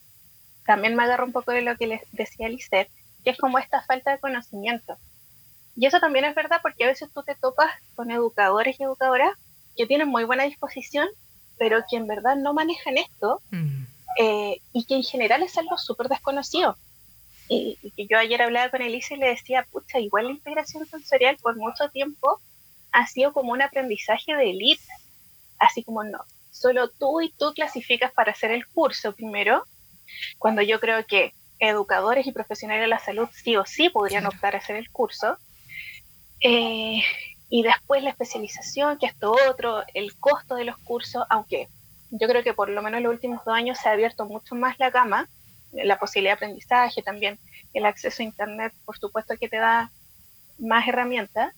también me agarra un poco de lo que les decía Lisette, que es como esta falta de conocimiento. Y eso también es verdad porque a veces tú te topas con educadores y educadoras que tienen muy buena disposición, pero que en verdad no manejan esto mm. eh, y que en general es algo súper desconocido. Y, que yo ayer hablaba con Elisa y le decía, pucha, igual la integración sensorial por mucho tiempo ha sido como un aprendizaje de élite, así como no, solo tú y tú clasificas para hacer el curso primero, cuando yo creo que educadores y profesionales de la salud sí o sí podrían optar a hacer el curso, eh, y después la especialización, que esto otro, el costo de los cursos, aunque yo creo que por lo menos en los últimos dos años se ha abierto mucho más la gama, la posibilidad de aprendizaje, también el acceso a Internet, por supuesto que te da más herramientas,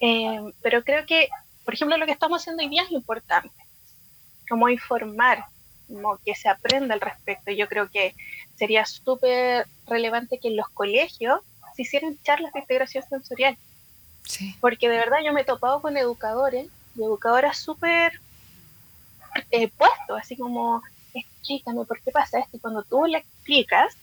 eh, pero creo que, por ejemplo, lo que estamos haciendo hoy día es importante, como informar, como que se aprenda al respecto. Yo creo que sería súper relevante que en los colegios se hicieran charlas de integración sensorial, porque de verdad yo me he topado con educadores y educadoras súper eh, puestos, así como explícame por qué pasa esto. Y cuando tú le explicas,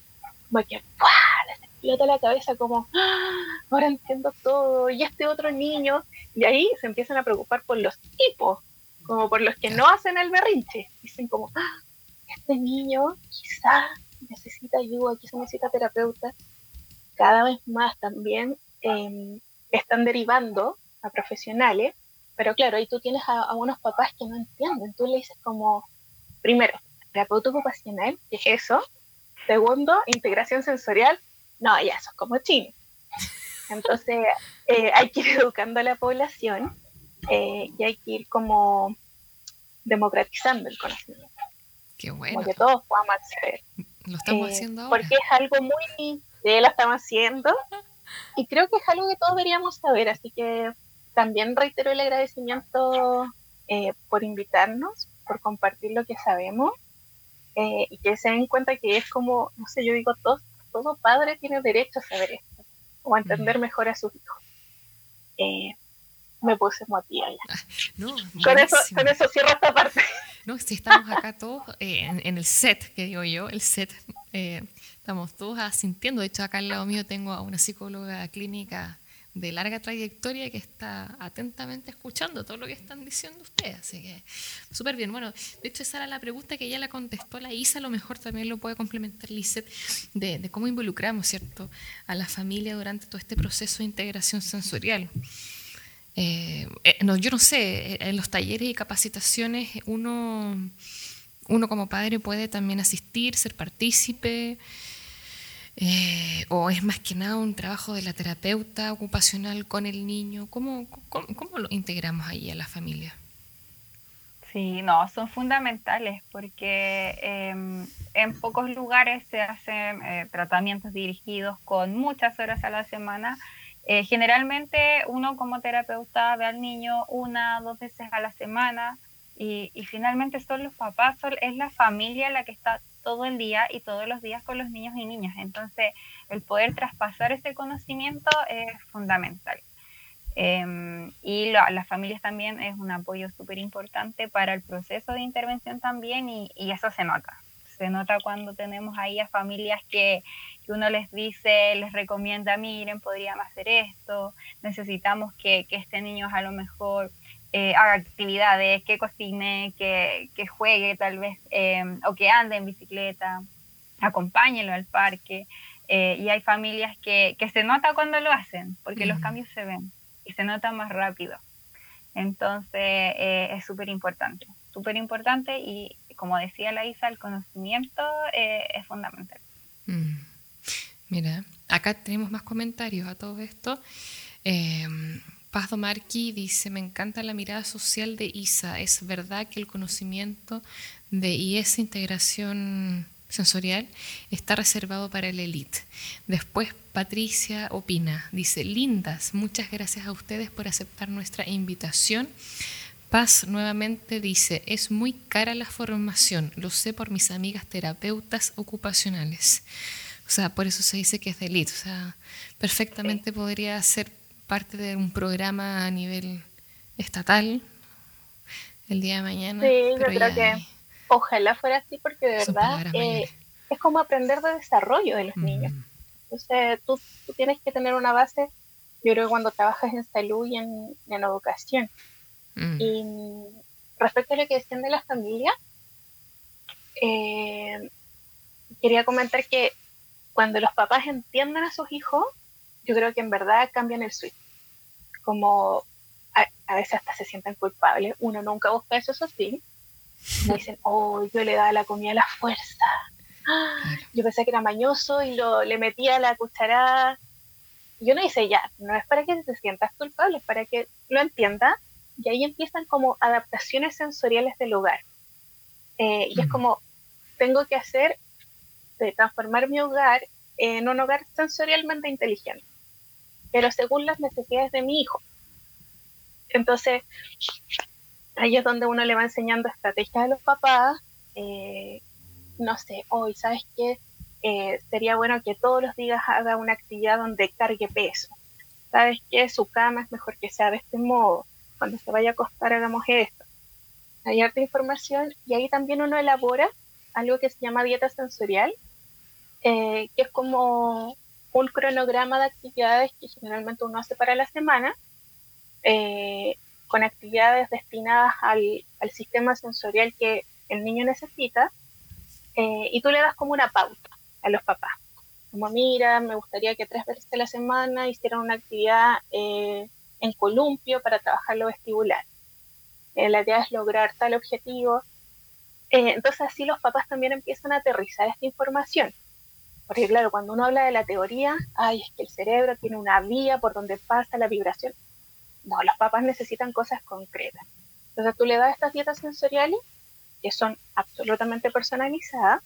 va que les explota la cabeza como, ¡Ah! ahora entiendo todo. Y este otro niño, y ahí se empiezan a preocupar por los tipos, como por los que no hacen el berrinche. Dicen como, ¡Ah! este niño quizá necesita ayuda, quizá necesita terapeuta. Cada vez más también em, están derivando a profesionales, pero claro, ahí tú tienes a, a unos papás que no entienden. Tú le dices como, primero, terapeuta ocupacional, que es eso. Segundo, integración sensorial. No, ya, eso es como chino. Entonces, eh, hay que ir educando a la población eh, y hay que ir como democratizando el conocimiento. Qué bueno. Como que todos podamos acceder. Lo estamos eh, haciendo ahora. Porque es algo muy... Sí, lo estamos haciendo. Y creo que es algo que todos deberíamos saber. Así que también reitero el agradecimiento por invitarnos, por compartir lo que sabemos eh, y que se den cuenta que es como, no sé, yo digo, todo, todo padre tiene derecho a saber esto o a entender mejor a sus hijos. Eh, me puse emotiva ya. Ah, no, con, eso, con eso cierro esta parte. No, si estamos acá todos eh, en, el set, que digo yo, el set, estamos todos asintiendo. De hecho, acá al lado mío tengo a una psicóloga clínica de larga trayectoria que está atentamente escuchando todo lo que están diciendo ustedes. Así que, súper bien. Bueno, de hecho, esa era la pregunta que ya la contestó la Isa, a lo mejor también lo puede complementar Lizeth, de, cómo involucramos, ¿cierto?, a la familia durante todo este proceso de integración sensorial. Eh, eh, no, yo no sé, en los talleres y capacitaciones uno, uno como padre puede también asistir, ser partícipe. Eh, ¿O es más que nada un trabajo de la terapeuta ocupacional con el niño? ¿Cómo, cómo, lo integramos ahí a la familia? Sí, no, son fundamentales porque em, en pocos lugares se hacen eh, tratamientos dirigidos con muchas horas a la semana. Eh, generalmente uno como terapeuta ve al niño una, dos veces a la semana y, finalmente son los papás, es la familia la que está todo el día y todos los días con los niños y niñas. Entonces, el poder traspasar ese conocimiento es fundamental. Em, y las familias también es un apoyo súper importante para el proceso de intervención también y, eso se nota. Se nota cuando tenemos ahí a familias que, que, uno les dice, les recomienda, miren, podrían hacer esto, necesitamos que, que este niño a lo mejor eh, haga actividades, que cocine, que, juegue tal vez, eh, o que ande en bicicleta, acompáñenlo al parque. Eh, y hay familias que, se nota cuando lo hacen, porque los cambios se ven y se notan más rápido. Entonces es súper importante, súper importante y como decía la Isa, el conocimiento es fundamental. Mm. Mira, acá tenemos más comentarios a todo esto. Paz Domarqui dice, me encanta la mirada social de ISA. Es verdad que el conocimiento de esa integración sensorial está reservado para el elite. Después Patricia opina, dice, lindas, muchas gracias a ustedes por aceptar nuestra invitación. Paz nuevamente dice, es muy cara la formación, lo sé por mis amigas terapeutas ocupacionales. O sea, por eso se dice que es de elite. O sea, perfectamente podría ser parte de un programa a nivel estatal el día de mañana. Sí, yo creo que ojalá fuera así porque de verdad eh, es como aprender de desarrollo de los niños. Entonces tú, tienes que tener una base, yo creo que cuando trabajas en salud y en, educación. Mm. Y respecto a lo que decían de la familia, eh, quería comentar que cuando los papás entienden a sus hijos, yo creo que en verdad cambian el switch. Como a, veces hasta se sienten culpables. Uno nunca busca eso, eso sí. Me dicen, oh, yo le daba la comida a la fuerza. Yo pensé que era mañoso y lo, le metía la cucharada. Yo no hice ya, no es para que te sientas culpable, es para que lo entienda. Y ahí empiezan como adaptaciones sensoriales del hogar. Eh, y es como, tengo que hacer de transformar mi hogar en un hogar sensorialmente inteligente, pero según las necesidades de mi hijo. Entonces, ahí es donde uno le va enseñando estrategias a los papás. Eh, no sé, hoy, ¿sabes qué? Eh, sería bueno que todos los días haga una actividad donde cargue peso. ¿Sabes qué? Su cama es mejor que sea de este modo. Cuando se vaya a acostar hagamos esto. Hay información y ahí también uno elabora algo que se llama dieta sensorial, eh, que es como un cronograma de actividades que generalmente uno hace para la semana, eh, con actividades destinadas al, sistema sensorial que el niño necesita, eh, y tú le das como una pauta a los papás. Como, mira, me gustaría que tres veces a la semana hicieran una actividad en columpio para trabajar lo vestibular. la idea es lograr tal objetivo. entonces así los papás también empiezan a aterrizar esta información porque claro, cuando uno habla de la teoría, ay, es que el cerebro tiene una vía por donde pasa la vibración. No, los papás necesitan cosas concretas. Entonces tú le das estas dietas sensoriales que son absolutamente personalizadas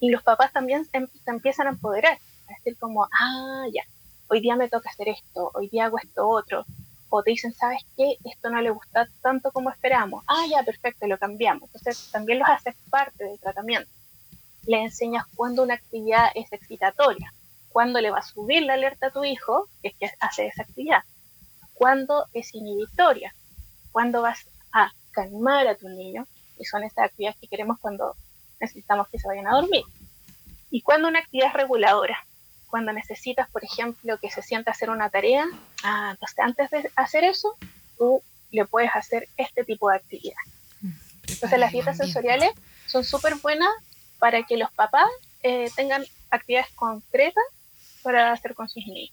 y los papás también se, empiezan a empoderar. A decir como, ah, ya, hoy día me toca hacer esto, hoy día hago esto otro. O te dicen, ¿sabes qué? Esto no le gusta tanto como esperamos. Ah, ya, perfecto, lo cambiamos. Entonces también los haces parte del tratamiento le enseñas cuándo una actividad es excitatoria, cuándo le va a subir la alerta a tu hijo, que es que hace esa actividad, cuándo es inhibitoria, cuándo vas a calmar a tu niño, y son estas actividades que queremos cuando necesitamos que se vayan a dormir, y cuándo una actividad es reguladora, cuando necesitas, por ejemplo, que se sienta a hacer una tarea, ah, entonces antes de hacer eso, tú le puedes hacer este tipo de actividad. Mm, entonces las dietas sensoriales son súper buenas para que los papás eh, tengan actividades concretas para hacer con sus niños.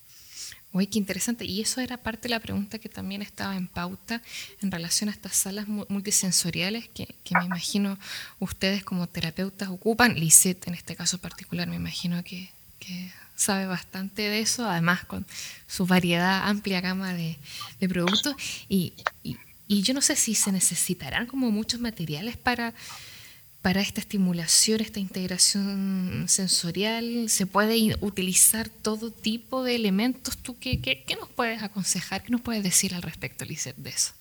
Uy, qué interesante. Y eso era parte de la pregunta que también estaba en pauta en relación a estas salas multisensoriales que, me imagino ustedes como terapeutas ocupan. Lisette, en este caso particular, me imagino que, sabe bastante de eso, además con su variedad, amplia gama de, productos. y, yo no sé si se necesitarán como muchos materiales para para esta estimulación, esta integración sensorial? ¿Se puede utilizar todo tipo de elementos? ¿Tú qué, qué, nos puedes aconsejar? ¿Qué nos puedes decir al respecto, Lizeth, de eso?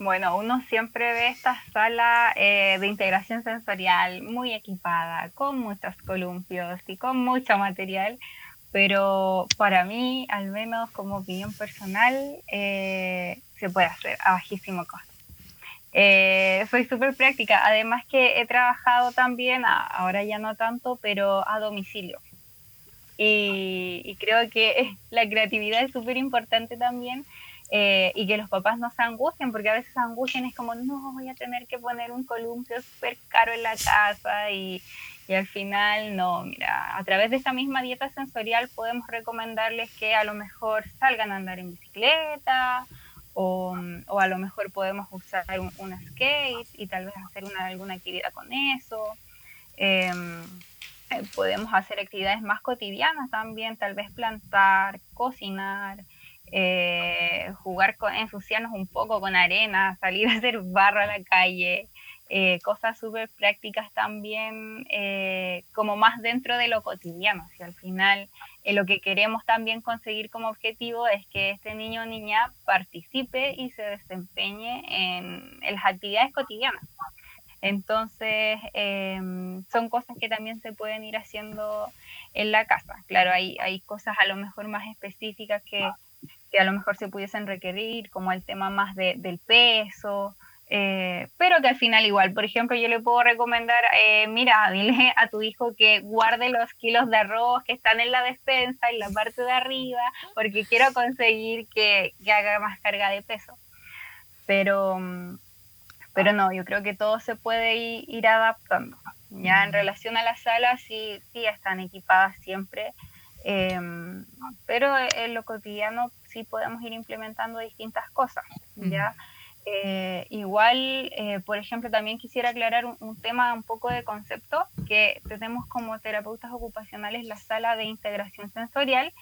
Bueno, uno siempre ve esta sala eh, de integración sensorial muy equipada, con muchos columpios y con mucho material, pero para mí, al menos como opinión personal, eh, se puede hacer a bajísimo costo. Eh, soy súper práctica, además que he trabajado también, ahora ya no tanto, pero a domicilio. Y, creo que la creatividad es súper importante también eh, y que los papás no se angustien, porque a veces se angustian, es como, no, voy a tener que poner un columpio súper caro en la casa y, y al final no, mira, a través de esta misma dieta sensorial podemos recomendarles que a lo mejor salgan a andar en bicicleta o, a lo mejor podemos usar un, skate y tal vez hacer una, alguna actividad con eso. Em, eh, podemos hacer actividades más cotidianas también, tal vez plantar, cocinar, eh, jugar con, ensuciarnos un poco con arena, salir a hacer barro a la calle, eh, cosas súper prácticas también, como más dentro de lo cotidiano. Si al final lo que queremos también conseguir como objetivo es que este niño o niña participe y se desempeñe en, las actividades cotidianas. Entonces, em, son cosas que también se pueden ir haciendo en la casa. Claro, hay, hay cosas a lo mejor más específicas que, que a lo mejor se pudiesen requerir, como el tema más de, del peso, eh, pero que al final igual, por ejemplo, yo le puedo recomendar, eh, mira, dile a tu hijo que guarde los kilos de arroz que están en la despensa, en la parte de arriba, porque quiero conseguir que, que haga más carga de peso. Pero, pero no, yo creo que todo se puede ir, adaptando. Ya en relación a las salas, sí, sí están equipadas siempre, em, pero en lo cotidiano sí podemos ir implementando distintas cosas. ¿ya? Eh, igual, eh, por ejemplo, también quisiera aclarar un, tema un poco de concepto, que tenemos como terapeutas ocupacionales la sala de integración sensorial,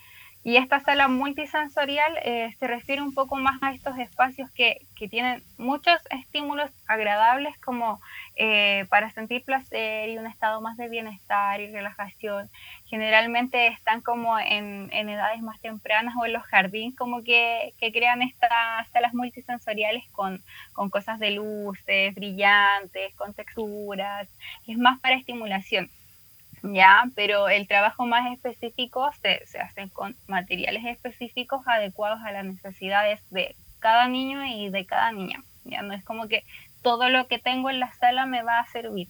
y esta sala multisensorial eh, se refiere un poco más a estos espacios que, que tienen muchos estímulos agradables como eh, para sentir placer y un estado más de bienestar y relajación. Generalmente están como en, en edades más tempranas o en los jardines como que, que crean estas salas multisensoriales con, con cosas de luces, brillantes, con texturas, es más para estimulación ya, pero el trabajo más específico se, se hace con materiales específicos adecuados a las necesidades de cada niño y de cada niña. Ya no es como que todo lo que tengo en la sala me va a servir.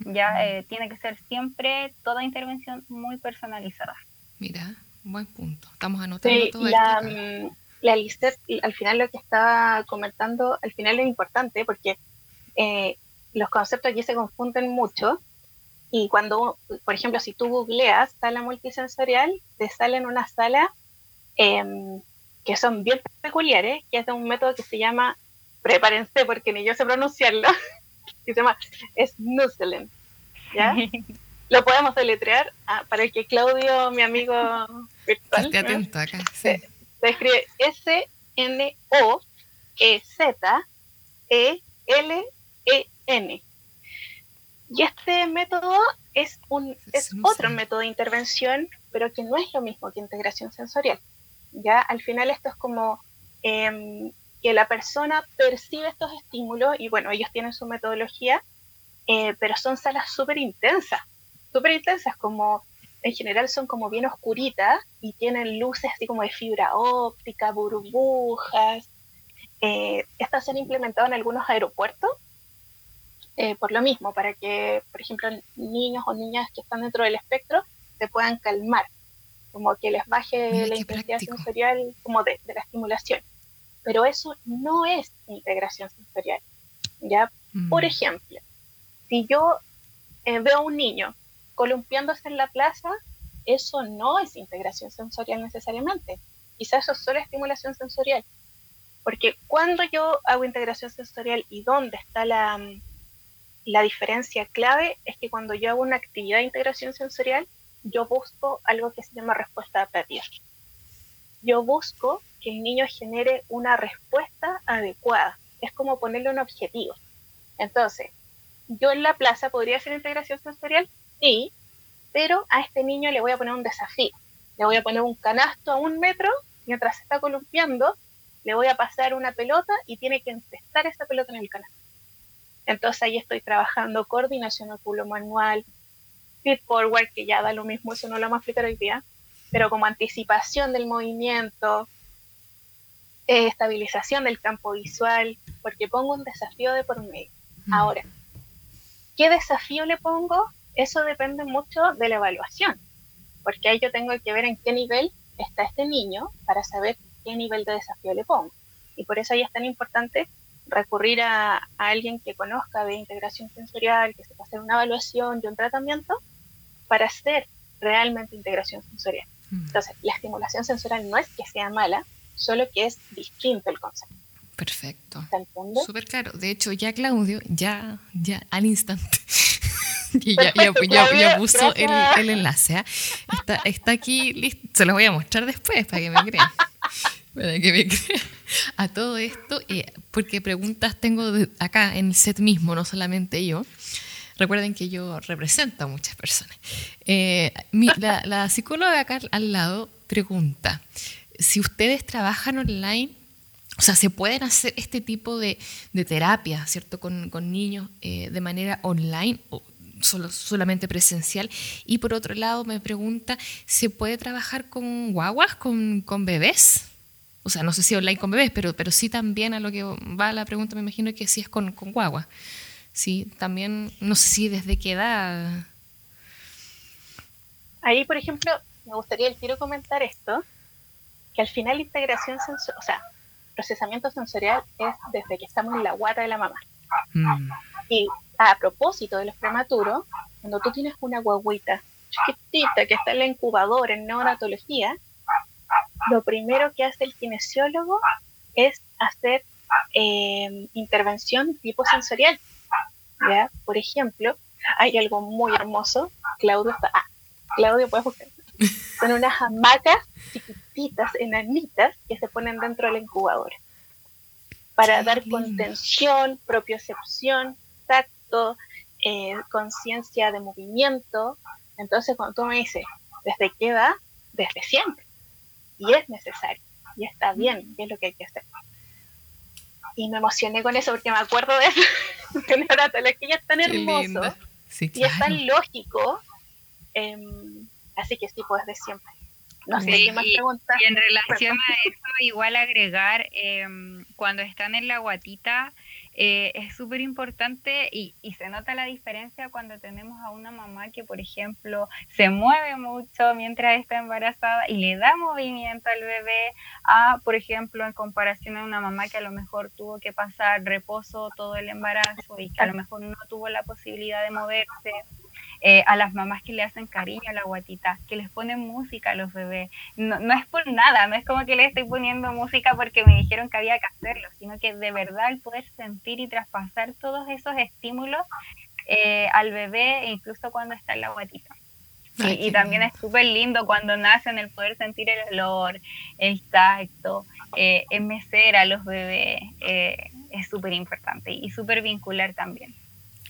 Ya eh, tiene que ser siempre toda intervención muy personalizada. Mira, buen punto. Estamos anotando todo la, esto. La lista, al final lo que estaba comentando, al final es importante porque eh, los conceptos aquí se confunden mucho y cuando, por ejemplo, si tú googleas sala multisensorial, te sale en una sala em, que son bien peculiares, que es de un método que se llama, prepárense porque ni yo sé pronunciarlo, que se llama Snuzzelen. ¿Ya? Lo podemos deletrear ah, para que Claudio, mi amigo virtual, atento acá. Se, se escribe S-N-O-E-Z-E-L-E-N. Y este método es, un, es otro método de intervención, pero que no es lo mismo que integración sensorial. Ya al final esto es como em, que la persona percibe estos estímulos y bueno, ellos tienen su metodología, eh, pero son salas súper intensas, súper intensas, como en general son como bien oscuritas y tienen luces así como de fibra óptica, burbujas. Eh, estas se han implementado en algunos aeropuertos eh, por lo mismo, para que, por ejemplo, niños o niñas que están dentro del espectro se puedan calmar, como que les baje la intensidad sensorial como de, la estimulación. Pero eso no es integración sensorial. ¿ya? Mm. Por ejemplo, si yo eh, veo a un niño columpiándose en la plaza, eso no es integración sensorial necesariamente. Quizás eso es solo estimulación sensorial. Porque cuando yo hago integración sensorial y dónde está la, la diferencia clave es que cuando yo hago una actividad de integración sensorial, yo busco algo que se llama respuesta adaptativa. Yo busco que el niño genere una respuesta adecuada. Es como ponerle un objetivo. Entonces, yo en la plaza podría hacer integración sensorial, sí, pero a este niño le voy a poner un desafío. Le voy a poner un canasto a un metro mientras se está columpiando, le voy a pasar una pelota y tiene que encestar esa pelota en el canasto. Entonces ahí estoy trabajando coordinación oculo-manual, feed forward, que ya da lo mismo, eso no lo vamos a explicar hoy día, pero como anticipación del movimiento, eh, estabilización del campo visual, porque pongo un desafío de por medio. Mm. Ahora, ¿qué desafío le pongo? Eso depende mucho de la evaluación, porque ahí yo tengo que ver en qué nivel está este niño para saber qué nivel de desafío le pongo. Y por eso ahí es tan importante recurrir a, alguien que conozca de integración sensorial, que sepa hacer una evaluación y un tratamiento para hacer realmente integración sensorial. Mm. Entonces, la estimulación sensorial no es que sea mala, solo que es distinto el concepto. Perfecto. Súper claro. De hecho, ya Claudio, ya, ya al instante, ya, ya, puso el, el, enlace. ¿ah? Está, está aquí, listo. se lo voy a mostrar después para que me crean. A todo esto, porque preguntas tengo acá en el set mismo, no solamente yo. Recuerden que yo represento a muchas personas. Eh, la, psicóloga acá al lado pregunta, si ustedes trabajan online, o sea, se pueden hacer este tipo de, terapia, ¿cierto? Con, niños eh, de manera online o solo, solamente presencial. Y por otro lado me pregunta, ¿se puede trabajar con guaguas, con bebés? O sea, no sé si online con bebés, pero, pero sí también a lo que va la pregunta, me imagino que sí es con, con guagua. Sí, también, no sé si desde qué edad. Ahí, por ejemplo, me gustaría el tiro comentar esto, que al final integración sensorial, o sea, procesamiento sensorial es desde que estamos en la guata de la mamá. Mm. Y a propósito de los prematuros, cuando tú tienes una guaguita chiquitita que está en la incubadora en neonatología, lo primero que hace el kinesiólogo es hacer eh, intervención tipo sensorial. ¿ya? Por ejemplo, hay algo muy hermoso. Claudio está. Ah, Claudio, puedes buscar. Son unas hamacas chiquititas, enanitas, que se ponen dentro de la incubadora para dar contención, propiocepción, tacto, eh, conciencia de movimiento. Entonces, cuando tú me dices, ¿desde qué edad? Desde siempre y es necesario y está bien y es lo que hay que hacer. Y me emocioné con eso porque me acuerdo de eso, que es tan hermoso y es tan lógico. Em, así que sí, pues de siempre. No sé qué más preguntas. Y en relación a eso, igual agregar, em, cuando están en la guatita, eh, es súper importante y, se nota la diferencia cuando tenemos a una mamá que, por ejemplo, se mueve mucho mientras está embarazada y le da movimiento al bebé a, por ejemplo, en comparación a una mamá que a lo mejor tuvo que pasar reposo todo el embarazo y que a lo mejor no tuvo la posibilidad de moverse eh, a las mamás que le hacen cariño a la guatita, que les ponen música a los bebés. No, no es por nada, no es como que le estoy poniendo música porque me dijeron que había que hacerlo, sino que de verdad el poder sentir y traspasar todos esos estímulos eh, al bebé, incluso cuando está en la guatita. y, también es súper lindo cuando nacen el poder sentir el olor, el tacto, eh, mecer a los bebés, eh, es súper importante y súper vincular también.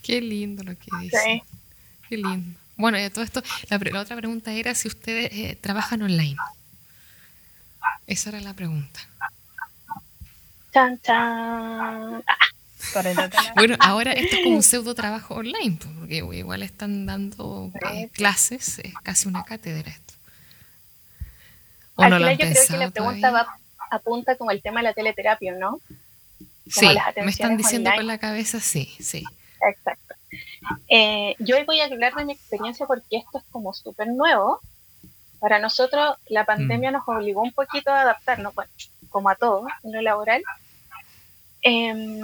Qué lindo lo que dice. Qué lindo. Bueno, y todo esto, la, otra pregunta era si ustedes eh, trabajan online. Esa era la pregunta. Chan, chan. bueno, ahora esto es como un pseudo trabajo online, porque igual están dando eh, clases, es casi una cátedra esto. ¿O no yo creo que la pregunta va, apunta como el tema de la teleterapia, ¿no? sí, me están diciendo con la cabeza, sí, sí. Exacto. Eh, yo hoy voy a hablar de mi experiencia porque esto es como súper nuevo. Para nosotros la pandemia mm. nos obligó un poquito a adaptarnos, bueno, como a todo en lo laboral. Em,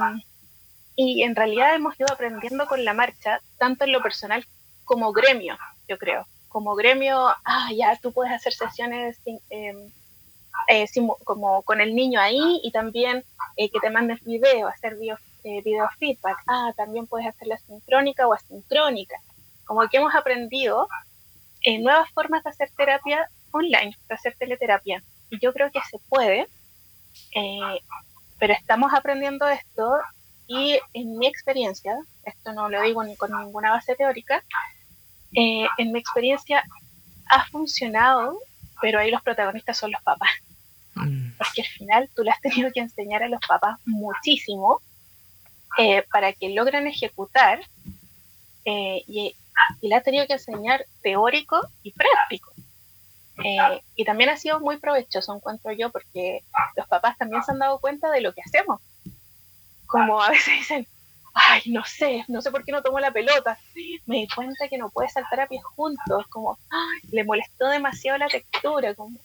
y en realidad hemos ido aprendiendo con la marcha, tanto en lo personal como gremio, yo creo. Como gremio, ah, ya tú puedes hacer sesiones em, eh, como con el niño ahí y también eh, que te mandes video, hacer video, eh, video feedback. Ah, también puedes hacerla sincrónica o asincrónica. Como que hemos aprendido eh, nuevas formas de hacer terapia online, de hacer teleterapia. Y yo creo que se puede, eh, pero estamos aprendiendo esto y en mi experiencia, esto no lo digo ni con ninguna base teórica, en mi experiencia ha funcionado, pero ahí los protagonistas son los papás. Mm. Porque al final tú le has tenido que enseñar a los papás muchísimo eh, para que logren ejecutar eh, y, y, le ha tenido que enseñar teórico y práctico. Eh, y también ha sido muy provechoso, encuentro yo, porque los papás también se han dado cuenta de lo que hacemos. Como a veces dicen, ay, no sé, no sé por qué no tomó la pelota. Me di cuenta que no puede saltar a pies juntos, como, ay, le molestó demasiado la textura, como,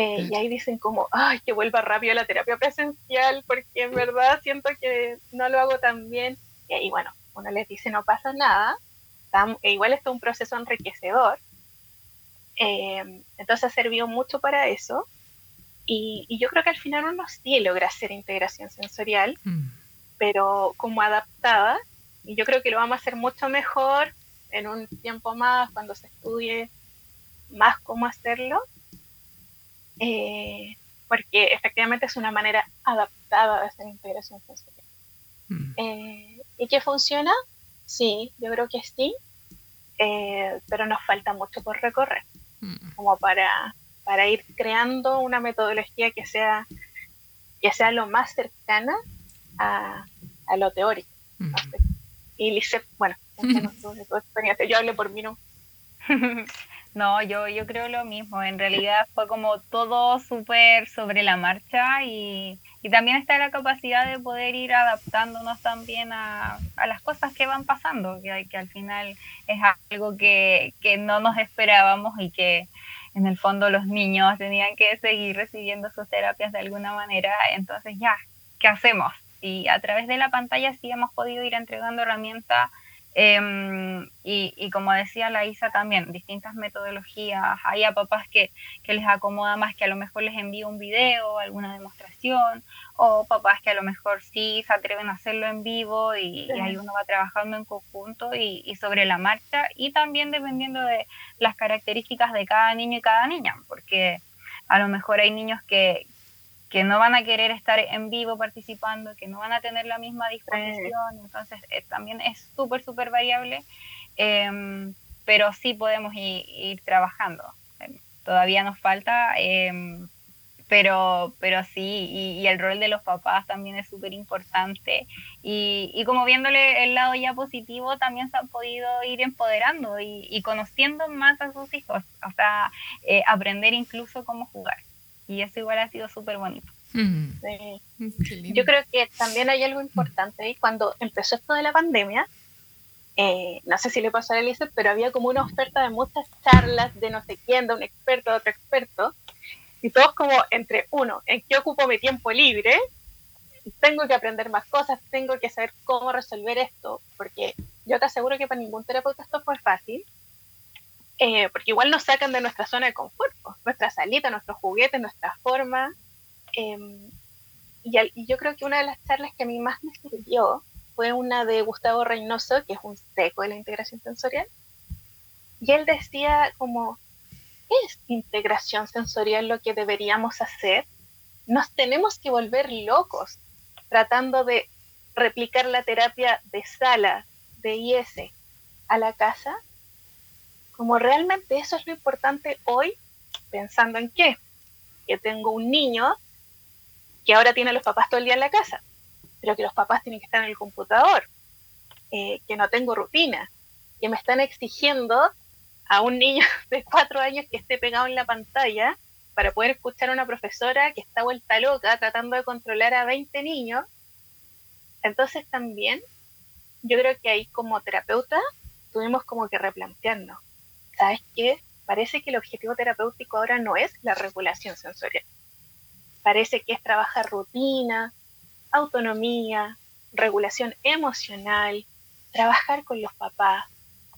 eh, y ahí dicen como, ay, que vuelva rápido a la terapia presencial, porque en verdad siento que no lo hago tan bien. Y ahí, bueno, uno les dice, no pasa nada. E igual esto es un proceso enriquecedor. Eh, entonces ha servido mucho para eso. Y, yo creo que al final uno sí logra hacer integración sensorial, mm. pero como adaptada. Y yo creo que lo vamos a hacer mucho mejor en un tiempo más, cuando se estudie más cómo hacerlo. Eh, porque efectivamente es una manera adaptada de hacer integración sensorial. Mm. Eh, ¿Y qué funciona? Sí, yo creo que sí, eh, pero nos falta mucho por recorrer, mm. como para, para ir creando una metodología que sea, que sea lo más cercana a, a lo teórico. Mm. Y Lice, bueno, yo hablé por mí, ¿no? No, yo, yo creo lo mismo. En realidad fue como todo súper sobre la marcha y, y, también está la capacidad de poder ir adaptándonos también a, a las cosas que van pasando, que, que al final es algo que, que no nos esperábamos y que en el fondo los niños tenían que seguir recibiendo sus terapias de alguna manera. Entonces ya, ¿qué hacemos? Y a través de la pantalla sí hemos podido ir entregando herramientas Em, y, como decía la Isa también, distintas metodologías. Hay a papás que, que, les acomoda más que a lo mejor les envíe un video, alguna demostración, o papás que a lo mejor sí se atreven a hacerlo en vivo y, ahí uno va trabajando en conjunto y, y, sobre la marcha y también dependiendo de las características de cada niño y cada niña, porque a lo mejor hay niños que, que no van a querer estar en vivo participando, que no van a tener la misma disposición, entonces eh, también es súper, súper variable, em, pero sí podemos ir, trabajando. Em, todavía nos falta, em, pero, pero sí, y, el rol de los papás también es súper importante. Y, y, como viéndole el lado ya positivo, también se han podido ir empoderando y, conociendo más a sus hijos, o sea, eh, aprender incluso cómo jugar y eso igual ha sido súper bonito. Mm. Yo creo que también hay algo importante y cuando empezó esto de la pandemia, eh, no sé si le pasó a Elise, pero había como una oferta de muchas charlas de no sé quién, de un experto, de otro experto, y todos como entre uno, ¿en qué ocupo mi tiempo libre? Tengo que aprender más cosas, tengo que saber cómo resolver esto, porque yo te aseguro que para ningún terapeuta esto fue fácil, eh, porque igual nos sacan de nuestra zona de confort, nuestra salita, nuestros juguetes, nuestra forma. Em, y, yo creo que una de las charlas que a mí más me sirvió fue una de Gustavo Reynoso, que es un seco de la integración sensorial. Y él decía como, ¿qué es integración sensorial lo que deberíamos hacer? Nos tenemos que volver locos tratando de replicar la terapia de sala, de IS, a la casa como realmente eso es lo importante hoy, pensando en qué, que tengo un niño que ahora tiene a los papás todo el día en la casa, pero que los papás tienen que estar en el computador, eh, que no tengo rutina, que me están exigiendo a un niño de cuatro años que esté pegado en la pantalla para poder escuchar a una profesora que está vuelta loca tratando de controlar a 20 niños. Entonces también yo creo que ahí como terapeuta tuvimos como que replantearnos ¿sabes qué? Parece que el objetivo terapéutico ahora no es la regulación sensorial. Parece que es trabajar rutina, autonomía, regulación emocional, trabajar con los papás,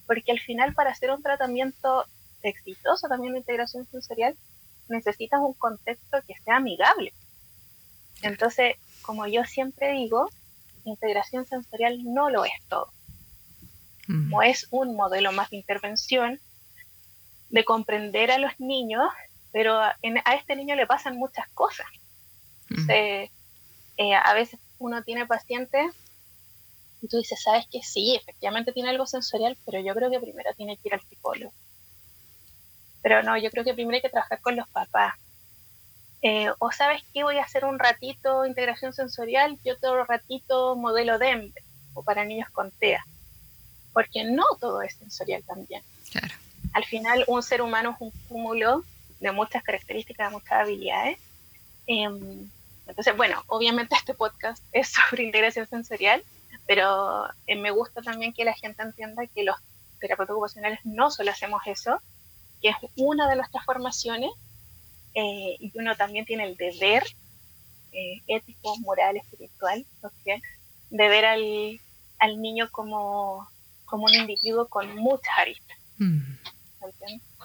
porque al final para hacer un tratamiento exitoso también de integración sensorial necesitas un contexto que sea amigable. Entonces, como yo siempre digo, integración sensorial no lo es todo. No es un modelo más de intervención, de comprender a los niños, pero a, este niño le pasan muchas cosas. Eh, a veces uno tiene pacientes y tú dices, sabes que sí, efectivamente tiene algo sensorial, pero yo creo que primero tiene que ir al psicólogo. Pero no, yo creo que primero hay que trabajar con los papás. Eh, o sabes que voy a hacer un ratito integración sensorial y otro ratito modelo DEM o para niños con TEA. Porque no todo es sensorial también. Claro al final un ser humano es un cúmulo de muchas características, de muchas habilidades. Em, entonces, bueno, obviamente este podcast es sobre integración sensorial, pero eh, me gusta también que la gente entienda que los terapeutas ocupacionales no solo hacemos eso, que es una de nuestras formaciones eh, y uno también tiene el deber eh, ético, moral, espiritual, de ver al, al niño como, como un individuo con muchas aristas. Mm.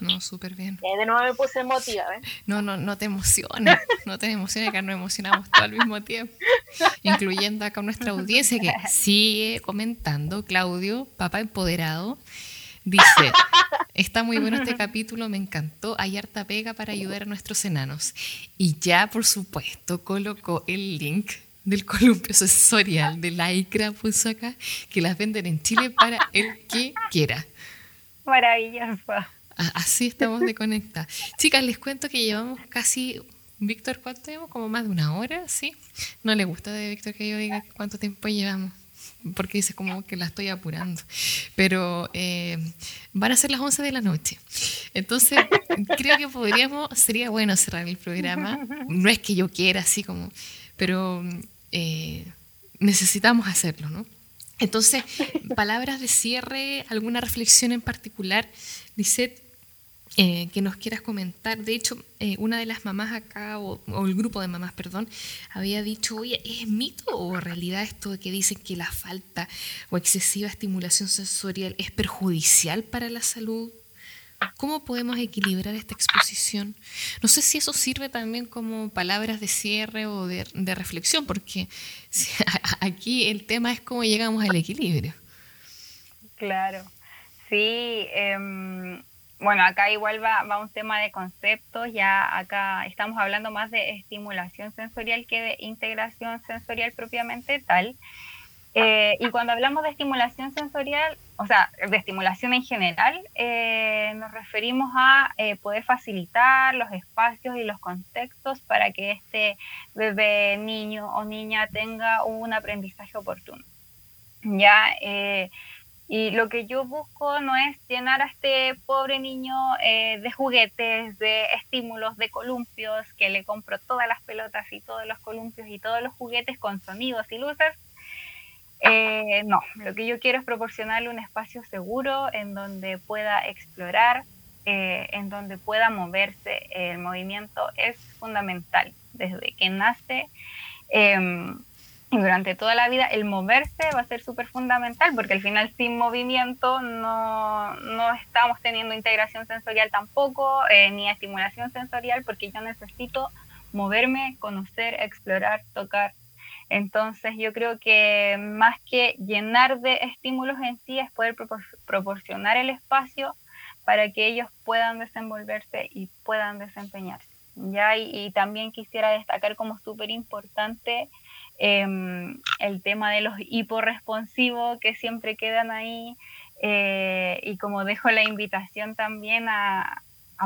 No, súper bien. de nuevo me puse emotiva, ¿eh? No, no, no te emociones, no te emociones, que nos emocionamos todo al mismo tiempo, incluyendo acá nuestra audiencia que sigue comentando, Claudio, papá empoderado, dice, Está muy bueno este capítulo, me encantó. Hay harta pega para ayudar a nuestros enanos. Y ya, por supuesto, colocó el link del columpio sensorial de Lycra, puso acá, que las venden en Chile para el que quiera. Maravilloso. Así estamos de. Chicas, les cuento que llevamos casi Víctor, ¿cuánto llevamos? Como más de una hora, ¿sí? No le gusta de Víctor que yo diga cuánto tiempo llevamos, porque dice como que la estoy apurando. Pero eh, van a ser las 11 de la noche. Entonces, creo que podríamos, sería bueno cerrar el programa. No es que yo quiera así como, pero eh, necesitamos hacerlo, ¿no? Entonces, palabras de cierre, alguna reflexión en particular, Lisette, eh, que nos quieras comentar. De hecho, eh, una de las mamás acá, o, el grupo de mamás, perdón, había dicho, oye, ¿es mito o realidad esto de que dicen que la falta o excesiva estimulación sensorial es perjudicial para la salud? ¿Cómo podemos equilibrar esta exposición? No sé si eso sirve también como palabras de cierre o de, reflexión, porque aquí el tema es cómo llegamos al equilibrio. Claro, sí. Em, bueno, acá igual va, va un tema de conceptos, ya acá estamos hablando más de estimulación sensorial que de integración sensorial propiamente tal. Eh, y cuando hablamos de estimulación sensorial, o sea, de estimulación en general, eh, nos referimos a eh, poder facilitar los espacios y los contextos para que este bebé, niño o niña tenga un aprendizaje oportuno. Ya, y lo que yo busco no es llenar a este pobre niño de juguetes, de estímulos, de columpios, que le compro todas las pelotas y todos los columpios y todos los juguetes con sonidos y luces. Eh, no, lo que yo quiero es proporcionarle un espacio seguro en donde pueda explorar, eh, en donde pueda moverse. El movimiento es fundamental desde que nace. Em, durante toda la vida el moverse va a ser súper fundamental porque al final sin movimiento no, no estamos teniendo integración sensorial tampoco, eh, ni estimulación sensorial porque yo necesito moverme, conocer, explorar, tocar. Entonces yo creo que más que llenar de estímulos en sí es poder proporcionar el espacio para que ellos puedan desenvolverse y puedan desempeñarse. ¿ya? Y, y también quisiera destacar como súper importante Em, el tema de los hiporresponsivos que siempre quedan ahí eh, y como dejo la invitación también a,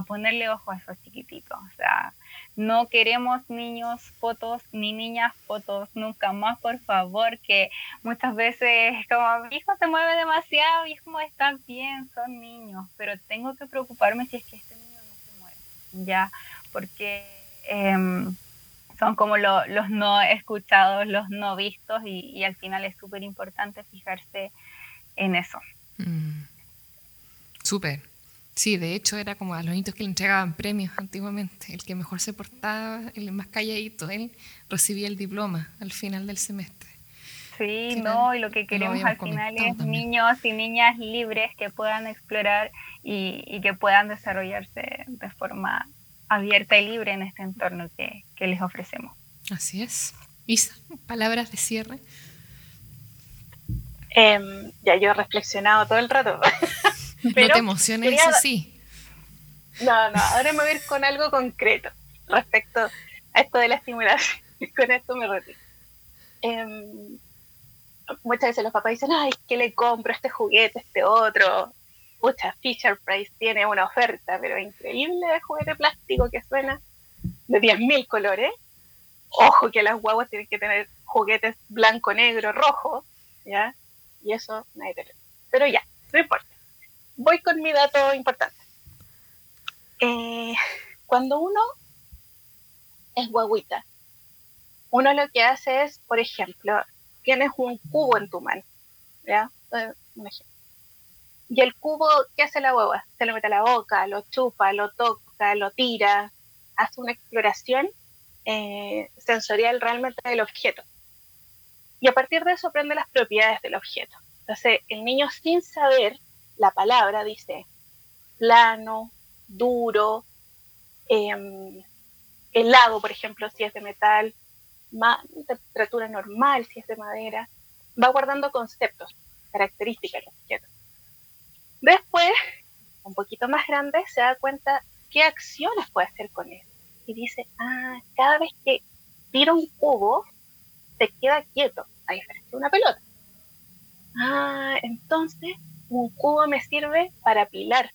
ponerle ojo a esos chiquititos. O sea, no queremos niños fotos ni niñas fotos nunca más, por favor, que muchas veces como mi hijo se mueve demasiado y es como están bien, son niños, pero tengo que preocuparme si es que este niño no se mueve, ya, porque... Em, son como los no escuchados, los no vistos y, al final es súper importante fijarse en eso. Mm. Súper. Sí, de hecho era como a los niños que le entregaban premios antiguamente. El que mejor se portaba, el más calladito, él recibía el diploma al final del semestre. Sí, no, y lo que queremos al final es niños y niñas libres que puedan explorar y, y que puedan desarrollarse de forma abierta y libre en este entorno que, les ofrecemos. Así es. Isa, palabras de cierre. Em, ya yo he reflexionado todo el rato. no te emociones, eso sí. No, no, ahora me voy a ir con algo concreto respecto a esto de la estimulación. con esto me retiro. Em, muchas veces los papás dicen, ay, ¿qué le compro este juguete, este otro? pucha, Fisher Price tiene una oferta, pero increíble de juguete plástico que suena de 10.000 colores. Ojo que las guaguas tienen que tener juguetes blanco, negro, rojo, ¿ya? Y eso nadie te Pero ya, no importa. Voy con mi dato importante. Eh, cuando uno es guaguita, uno lo que hace es, por ejemplo, tienes un cubo en tu mano, ¿ya? Eh, y el cubo, ¿qué hace la hueva? Se lo mete a la boca, lo chupa, lo toca, lo tira, hace una exploración eh, sensorial realmente del objeto. Y a partir de eso aprende las propiedades del objeto. Entonces, el niño sin saber la palabra dice plano, duro, em, helado, por ejemplo, si es de metal, temperatura normal, si es de madera, va guardando conceptos, características del objeto. Después, un poquito más grande, se da cuenta qué acciones puede hacer con él. Y dice, ah, cada vez que tira un cubo, se queda quieto, a diferencia de una pelota. Ah, entonces un cubo me sirve para apilar.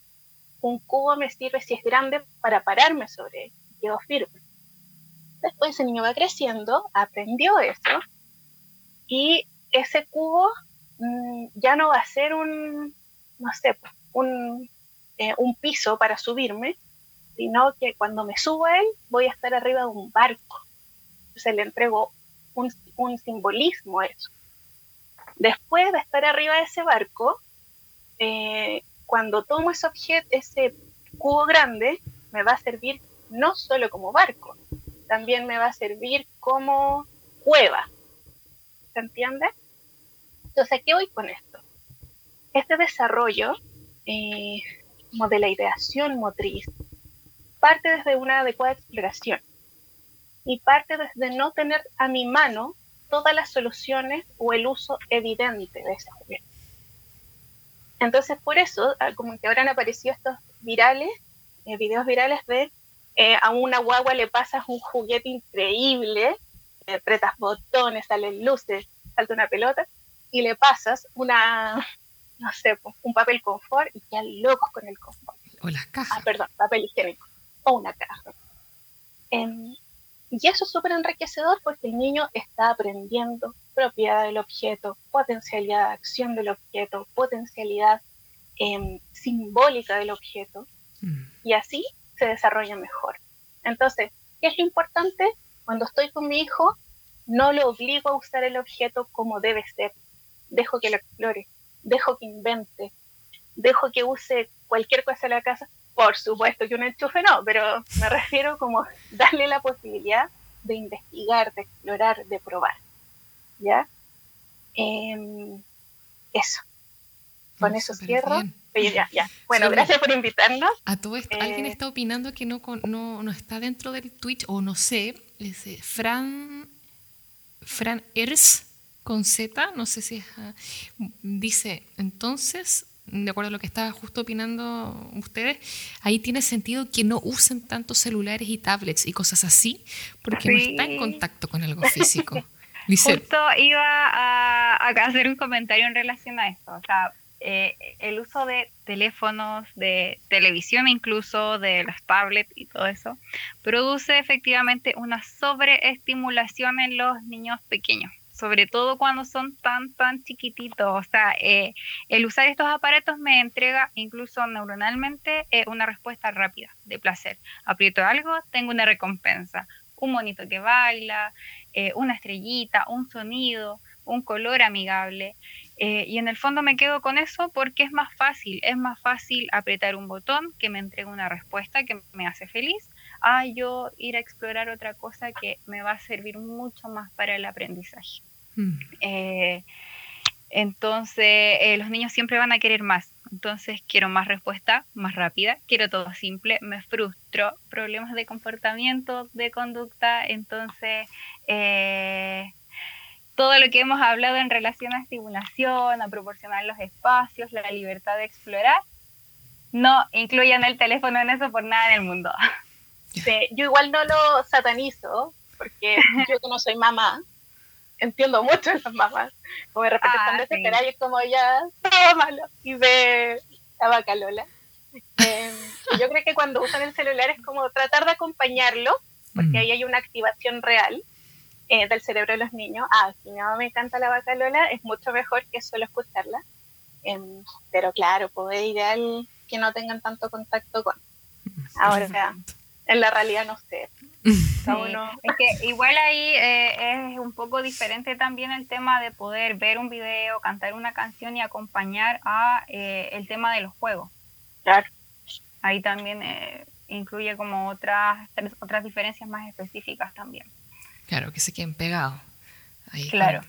Un cubo me sirve, si es grande, para pararme sobre él. Quedo firme. Después el niño va creciendo, aprendió eso, y ese cubo mm, ya no va a ser un, no sé, un, eh, un piso para subirme, sino que cuando me subo a él voy a estar arriba de un barco. Entonces le entrego un, un simbolismo a eso. Después de estar arriba de ese barco, eh, cuando tomo ese objeto, ese cubo grande, me va a servir no solo como barco, también me va a servir como cueva. ¿Se entiende? Entonces, ¿a qué voy con esto? Este desarrollo eh, como de la ideación motriz parte desde una adecuada exploración y parte desde no tener a mi mano todas las soluciones o el uso evidente de ese juguete. Entonces, por eso, ah, como que ahora han aparecido estos virales, eh, videos virales de eh, a una guagua le pasas un juguete increíble, apretas botones, salen luces, salta una pelota, y le pasas una, no sé, un papel confort y quedan locos con el confort. O las cajas. Ah, perdón, papel higiénico. O una caja. Y eso es súper enriquecedor porque el niño está aprendiendo propiedad del objeto, potencialidad de acción del objeto, potencialidad em, simbólica del objeto. Mm. Y así se desarrolla mejor. Entonces, ¿qué es lo importante? Cuando estoy con mi hijo, no lo obligo a usar el objeto como debe ser. Dejo que lo explore, dejo que invente, dejo que use cualquier cosa en la casa por supuesto que un enchufe no, pero me refiero como darle la posibilidad de investigar, de explorar, de probar. ¿Ya? Em, eso. Con eso cierro. Ya, ya. Bueno, gracias por invitarnos. A todo esto, alguien eh, está opinando que no, no, no, está dentro del Twitch, o no sé, es Fran, Fran Ers con Z, no sé si es, ah, dice, entonces de acuerdo a lo que estaba justo opinando ustedes, ahí tiene sentido que no usen tantos celulares y tablets y cosas así, porque no está en contacto con algo físico. Justo iba a, hacer un comentario en relación a esto. O sea, eh, el uso de teléfonos, de televisión incluso, de las tablets y todo eso, produce efectivamente una sobreestimulación en los niños pequeños sobre todo cuando son tan, tan chiquititos. O sea, eh, el usar estos aparatos me entrega incluso neuronalmente eh, una respuesta rápida de placer. Aprieto algo, tengo una recompensa. Un monito que baila, eh, una estrellita, un sonido, un color amigable. y en el fondo me quedo con eso porque es más fácil, es más fácil apretar un botón que me entrega una respuesta que me hace feliz a yo ir a explorar otra cosa que me va a servir mucho más para el aprendizaje. Mm. Eh, entonces, eh, los niños siempre van a querer más. Entonces, quiero más respuesta, más rápida, quiero todo simple, me frustro, problemas de comportamiento, de conducta. Entonces, eh, todo lo que hemos hablado en relación a estimulación, a proporcionar los espacios, la libertad de explorar, no incluyan el teléfono en eso por nada en el mundo. yo igual no lo satanizo, porque yo que no soy mamá, entiendo mucho a las mamás. Como de repente están ah, desesperadas y es como ya, todo malo. Y ve la vaca Lola. Em, yo creo que cuando usan el celular es como tratar de acompañarlo, porque mm. ahí hay una activación real eh, del cerebro de los niños. Ah, si mamá me encanta la vaca Lola, es mucho mejor que solo escucharla. Em, pero claro, es ideal que no tengan tanto contacto con. Ahora, en la realidad no sé. Es que igual ahí eh, es un poco diferente también el tema de poder ver un video, cantar una canción y acompañar a eh, el tema de los juegos. Claro. Ahí también eh, incluye como otras otras diferencias más específicas también. Claro, que se queden pegados claro.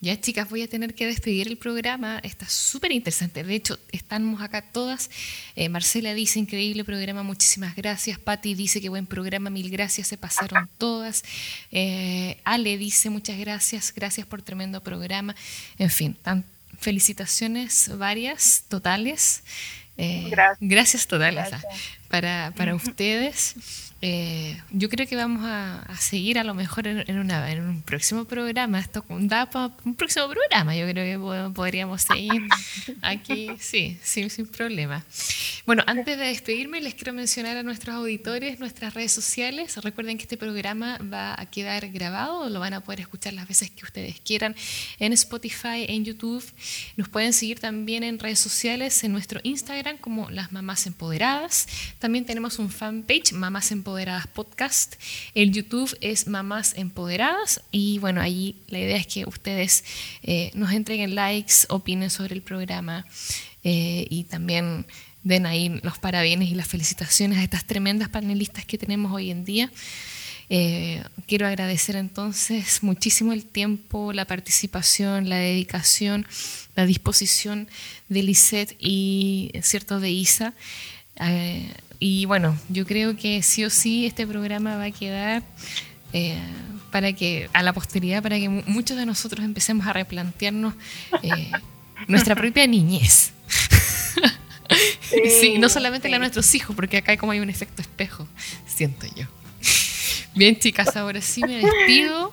Ya, chicas, voy a tener que despedir el programa. Está súper interesante. De hecho, estamos acá todas. Eh, Marcela dice, increíble programa, muchísimas gracias. Patti dice, que buen programa, mil gracias, se pasaron todas. Eh, Ale dice, muchas gracias, gracias por tremendo programa. En fin, felicitaciones varias, totales. Eh, gracias. totales para, para ustedes. Eh, yo creo que vamos a, seguir a lo mejor en, una, en un próximo programa. Esto da para un próximo programa. Yo creo que podríamos seguir aquí, sí, sin, sin problema. Bueno, antes de despedirme, les quiero mencionar a nuestros auditores nuestras redes sociales. Recuerden que este programa va a quedar grabado, lo van a poder escuchar las veces que ustedes quieran en Spotify, en YouTube. Nos pueden seguir también en redes sociales, en nuestro Instagram como Las Mamás Empoderadas. También tenemos un fanpage, Mamás Empoderadas Podcast. El YouTube es Mamás Empoderadas y bueno, allí la idea es que ustedes eh, nos entreguen likes, opinen sobre el programa eh, y también den ahí los parabienes y las felicitaciones a estas tremendas panelistas que tenemos hoy en día. Eh, quiero agradecer entonces muchísimo el tiempo, la participación, la dedicación, la disposición de Lisette y, cierto, de Isa. Y bueno, yo creo que sí o sí este programa va a quedar eh, para que a la posteridad, para que muchos de nosotros empecemos a replantearnos eh, nuestra propia niñez. Sí, no solamente la de nuestros hijos, porque acá como hay un efecto espejo, siento yo. Bien, chicas, ahora sí me despido.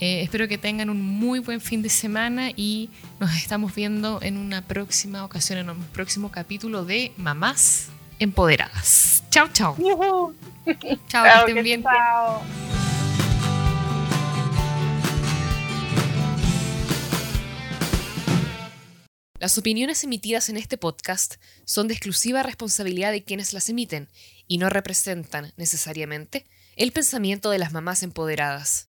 Eh, espero que tengan un muy buen fin de semana y nos estamos viendo en una próxima ocasión, en un próximo capítulo de Mamás empoderadas. Chao, chao. Chao, que estén bien. Las opiniones emitidas en este podcast son de exclusiva responsabilidad de quienes las emiten y no representan necesariamente el pensamiento de las mamás empoderadas.